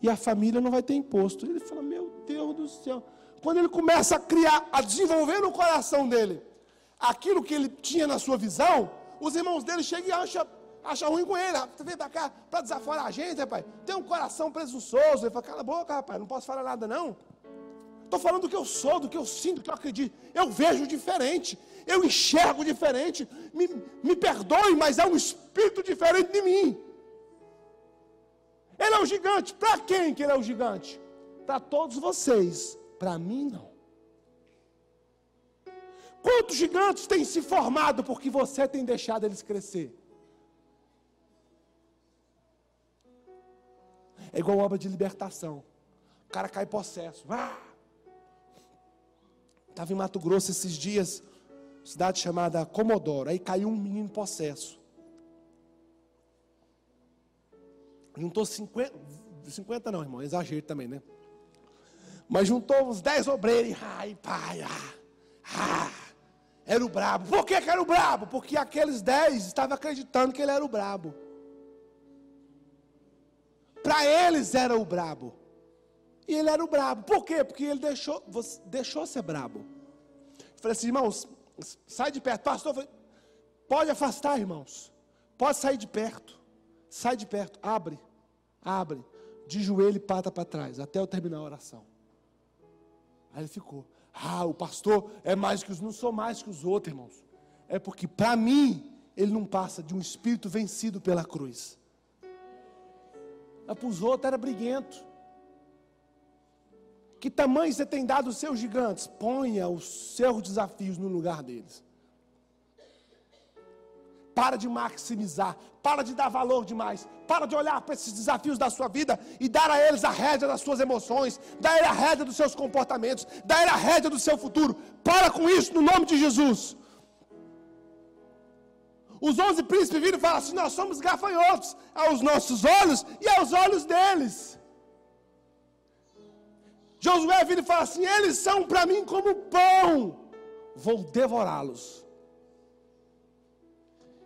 e a família não vai ter imposto. Ele fala, meu Deus do céu. Quando ele começa a criar, a desenvolver no coração dele aquilo que ele tinha na sua visão, os irmãos dele chegam e acham acha ruim com ele. Você vem para cá para desaforar a gente, rapaz. Tem um coração presunçoso. Ele fala, cala a boca, rapaz, não posso falar nada não. Estou falando do que eu sou, do que eu sinto, do que eu acredito. Eu vejo diferente, eu enxergo diferente. Me, me perdoe, mas há um espírito diferente de mim. Ele é o gigante. Para quem que ele é o gigante? Para todos vocês. Para mim, não. Quantos gigantes têm se formado porque você tem deixado eles crescer? É igual obra de libertação. O cara cai possesso. Ah! Estava em Mato Grosso esses dias, cidade chamada Comodoro. Aí caiu um menino possesso. Juntou 50, 50 não, irmão, exagero também, né? Mas juntou uns 10 obreiros. Ai, pai, ah, ah, era o brabo. Por que, que era o brabo? Porque aqueles 10 estavam acreditando que ele era o brabo. Para eles era o brabo. E ele era o brabo. Por quê? Porque ele deixou, deixou ser brabo. Eu falei assim, irmãos, sai de perto. Pastor, falei, pode afastar, irmãos. Pode sair de perto. Sai de perto. Abre. Abre. De joelho e pata para trás. Até eu terminar a oração. Aí ele ficou. Ah, o pastor é mais que os. Não sou mais que os outros, irmãos. É porque, para mim, ele não passa de um espírito vencido pela cruz. Mas para os outros era briguento. Que tamanho você tem dado os seus gigantes? Ponha os seus desafios no lugar deles. Para de maximizar, para de dar valor demais, para de olhar para esses desafios da sua vida e dar a eles a rédea das suas emoções, dar a ele a rédea dos seus comportamentos, dar a ele a rédea do seu futuro. Para com isso no nome de Jesus. Os onze príncipes viram e falam assim: Nós somos gafanhotos aos nossos olhos e aos olhos deles. Josué vira e fala assim: eles são para mim como pão, vou devorá-los.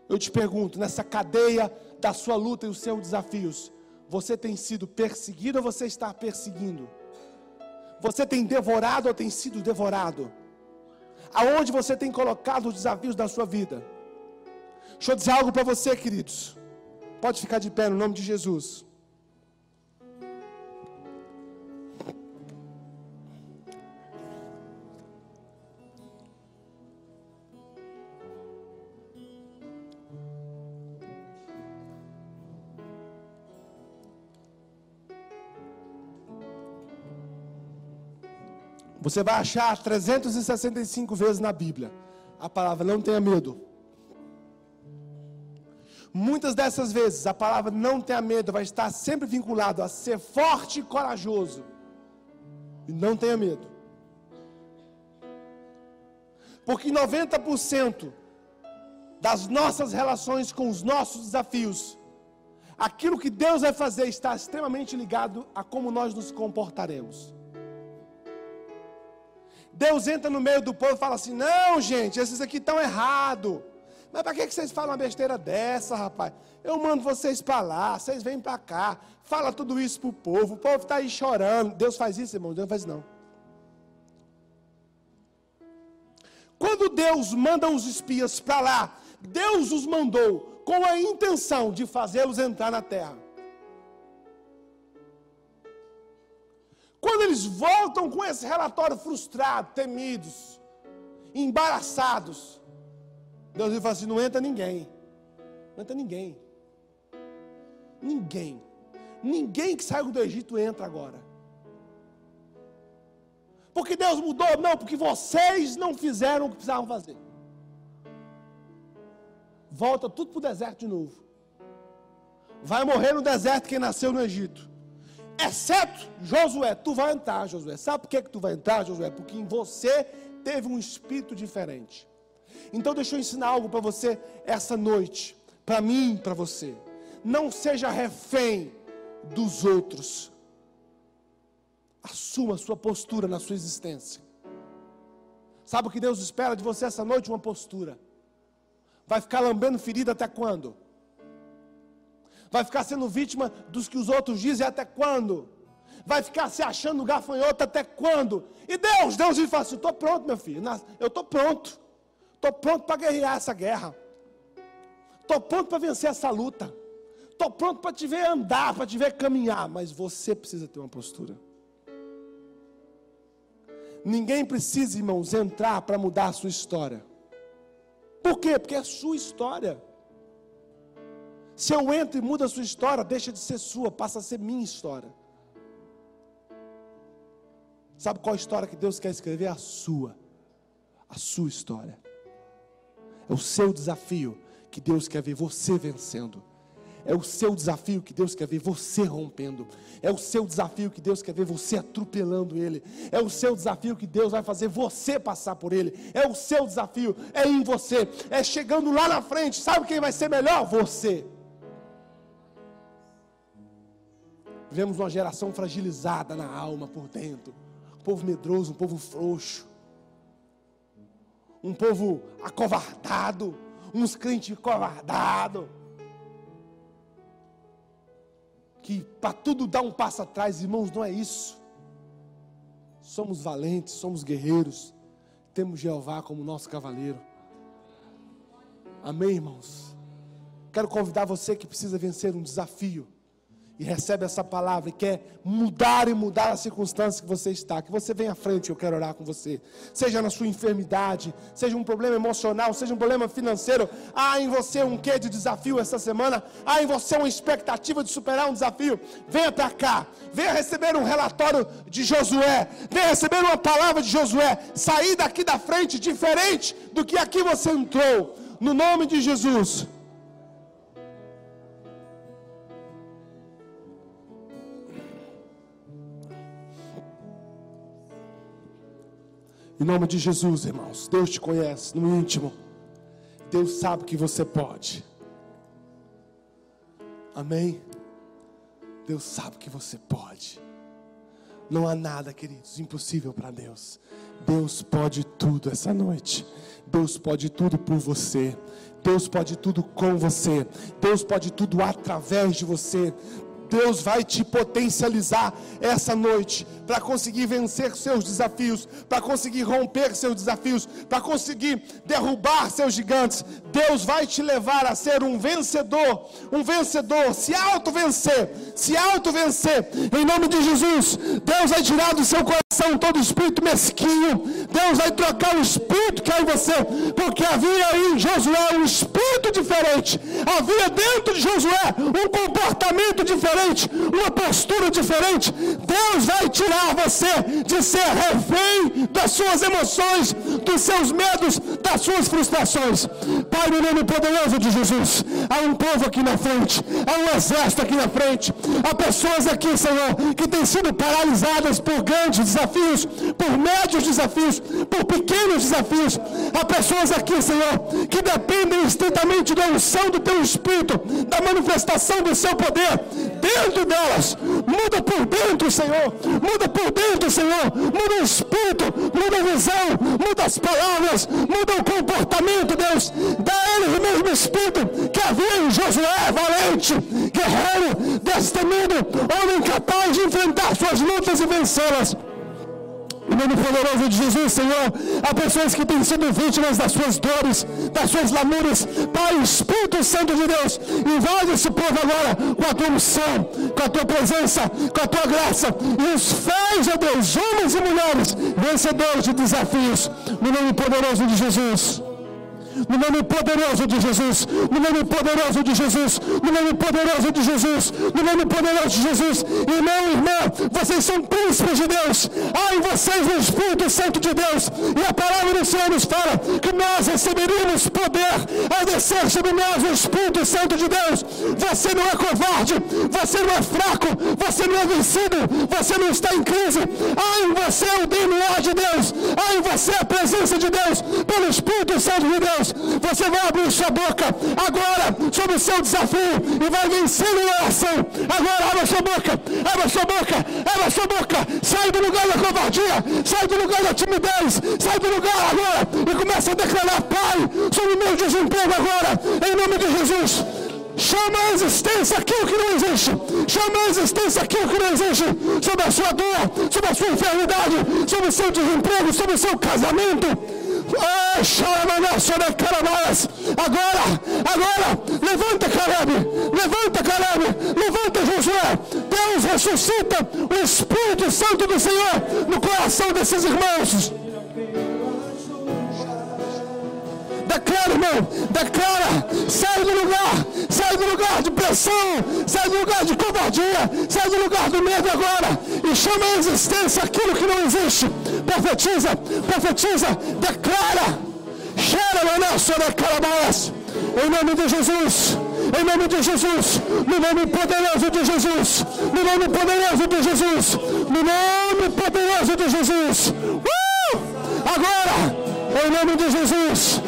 Eu te pergunto, nessa cadeia da sua luta e os seus desafios, você tem sido perseguido ou você está perseguindo? Você tem devorado ou tem sido devorado? Aonde você tem colocado os desafios da sua vida? Deixa eu dizer algo para você, queridos. Pode ficar de pé no nome de Jesus. Você vai achar 365 vezes na Bíblia a palavra não tenha medo. Muitas dessas vezes a palavra não tenha medo vai estar sempre vinculado a ser forte e corajoso. E não tenha medo. Porque 90% das nossas relações com os nossos desafios, aquilo que Deus vai fazer está extremamente ligado a como nós nos comportaremos. Deus entra no meio do povo e fala assim: não, gente, esses aqui estão errados. Mas para que vocês falam uma besteira dessa, rapaz? Eu mando vocês para lá, vocês vêm para cá, fala tudo isso para o povo, o povo está aí chorando. Deus faz isso, irmão? Deus faz não. Quando Deus manda os espias para lá, Deus os mandou com a intenção de fazê-los entrar na terra. Quando eles voltam com esse relatório frustrado, temidos, embaraçados, Deus fala assim: não entra ninguém. Não entra ninguém. Ninguém. Ninguém que saiu do Egito entra agora. Porque Deus mudou? Não, porque vocês não fizeram o que precisavam fazer. Volta tudo para o deserto de novo. Vai morrer no deserto quem nasceu no Egito. Exceto Josué, tu vai entrar, Josué. Sabe por que, que tu vai entrar, Josué? Porque em você teve um espírito diferente. Então deixa eu ensinar algo para você essa noite, para mim, para você. Não seja refém dos outros. Assuma a sua postura na sua existência. Sabe o que Deus espera de você essa noite? Uma postura. Vai ficar lambendo ferida até quando? Vai ficar sendo vítima dos que os outros dizem até quando? Vai ficar se achando gafanhoto até quando? E Deus, Deus ele fala assim: estou pronto, meu filho. Eu estou pronto. Estou pronto para guerrear essa guerra. Estou pronto para vencer essa luta. Estou pronto para te ver andar, para te ver caminhar. Mas você precisa ter uma postura. Ninguém precisa, irmãos, entrar para mudar a sua história. Por quê? Porque é sua história. Se eu entro e mudo a sua história, deixa de ser sua, passa a ser minha história. Sabe qual história que Deus quer escrever? A sua. A sua história. É o seu desafio que Deus quer ver você vencendo. É o seu desafio que Deus quer ver você rompendo. É o seu desafio que Deus quer ver você atropelando Ele. É o seu desafio que Deus vai fazer você passar por Ele. É o seu desafio, é em você. É chegando lá na frente. Sabe quem vai ser melhor? Você. Vivemos uma geração fragilizada na alma por dentro. Um povo medroso, um povo frouxo. Um povo acovardado. Uns crentes covardados que para tudo dar um passo atrás, irmãos, não é isso. Somos valentes, somos guerreiros, temos Jeová como nosso cavaleiro. Amém, irmãos? Quero convidar você que precisa vencer um desafio e recebe essa palavra e quer mudar e mudar a circunstância que você está, que você venha à frente, eu quero orar com você. Seja na sua enfermidade, seja um problema emocional, seja um problema financeiro, há em você um quê de desafio essa semana, há em você uma expectativa de superar um desafio. Venha para cá, venha receber um relatório de Josué, venha receber uma palavra de Josué, sair daqui da frente diferente do que aqui você entrou, no nome de Jesus. Em nome de Jesus, irmãos. Deus te conhece no íntimo. Deus sabe que você pode. Amém? Deus sabe que você pode. Não há nada, queridos, impossível para Deus. Deus pode tudo essa noite. Deus pode tudo por você. Deus pode tudo com você. Deus pode tudo através de você. Deus vai te potencializar essa noite para conseguir vencer seus desafios, para conseguir romper seus desafios, para conseguir derrubar seus gigantes. Deus vai te levar a ser um vencedor, um vencedor, se auto-vencer, se auto-vencer, em nome de Jesus. Deus vai tirar do seu coração todo espírito mesquinho, Deus vai trocar o espírito que há em você, porque havia em Josué um espírito diferente, havia dentro de Josué um comportamento diferente, uma postura diferente. Deus vai tirar você de ser refém das suas emoções, dos seus medos, das suas frustrações. Pai, no nome poderoso de Jesus, há um povo aqui na frente, há um exército aqui na frente, há pessoas aqui, Senhor, que têm sido paralisadas por grandes desafios, por médios desafios, por pequenos desafios. Há pessoas aqui, Senhor, que dependem estritamente da unção do Teu Espírito, da manifestação do Seu poder dentro delas. Muda por dentro, Senhor. Muda por dentro, Senhor. Muda o espírito, muda a visão, muda as palavras, muda o comportamento, Deus. Dá eles o mesmo espírito que havia em Josué, valente, guerreiro, destemido, homem capaz de enfrentar suas lutas e vencê-las. Em nome poderoso de Jesus, Senhor, há pessoas que têm sido vítimas das suas dores, das suas lamúrias. Pai, Espírito Santo de Deus, invade esse povo agora com a tua unção, com a tua presença, com a tua graça. E os faz, ó Deus, homens e mulheres, vencedores de desafios. No nome poderoso de Jesus no nome poderoso de Jesus, no nome poderoso de Jesus, no nome poderoso de Jesus, no nome poderoso de Jesus. Irmão, irmã, vocês são príncipes de Deus. Há em vocês o Espírito Santo de Deus. E a palavra do Senhor nos fala que nós receberíamos poder ao descer sobre nós o Espírito Santo de Deus. Você não é covarde, você não é fraco, você não é vencido, você não está em crise. Há em você o DNA de Deus, há em você a presença de Deus, pelo Espírito Santo de Deus. Deus, você vai abrir sua boca agora sobre o seu desafio e vai vencer em oração. Agora abra sua boca, abra sua boca, abra sua boca, sai do lugar da covardia, sai do lugar da timidez, sai do lugar agora e começa a declarar, Pai, sobre o meu desemprego agora, em nome de Jesus. Chama a existência aquilo que não existe. Chama a existência aquilo que não existe. Sobre a sua dor, sobre a sua enfermidade, sobre o seu desemprego, sobre o seu casamento agora, agora, levanta Caleb, levanta Caleb, levanta Josué. Deus ressuscita o Espírito Santo do Senhor no coração desses irmãos. Declara, irmão, declara, sai do lugar, sai do lugar de pressão, sai do lugar de covardia, sai do lugar do medo agora e chama a existência aquilo que não existe. Profetiza, profetiza, declara. Calabás. Em nome de Jesus. Em nome de Jesus. No nome poderoso de Jesus. No nome poderoso de Jesus. No nome poderoso de Jesus. Uh! Agora, em nome de Jesus.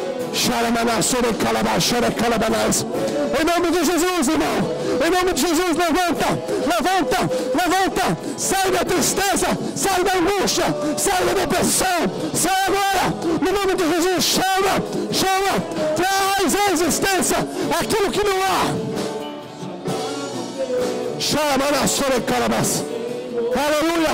Em nome de Jesus, irmão. Em nome de Jesus, levanta, levanta, levanta. Sai da tristeza, sai da angústia, sai da depressão. Sai agora. No nome de Jesus, chama, chama. Traz a existência aquilo que não há. Chama na sua. Aleluia,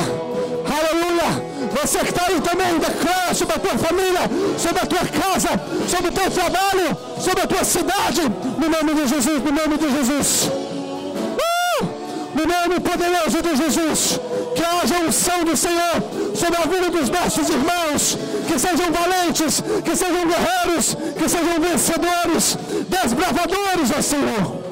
aleluia. Você que está aí também, declara sobre a tua família, sobre a tua casa, sobre o teu trabalho, sobre a tua cidade, no nome de Jesus, no nome de Jesus. Uh! No nome poderoso de Jesus, que haja unção do Senhor sobre a vida dos nossos irmãos, que sejam valentes, que sejam guerreiros, que sejam vencedores, desbravadores, ó Senhor.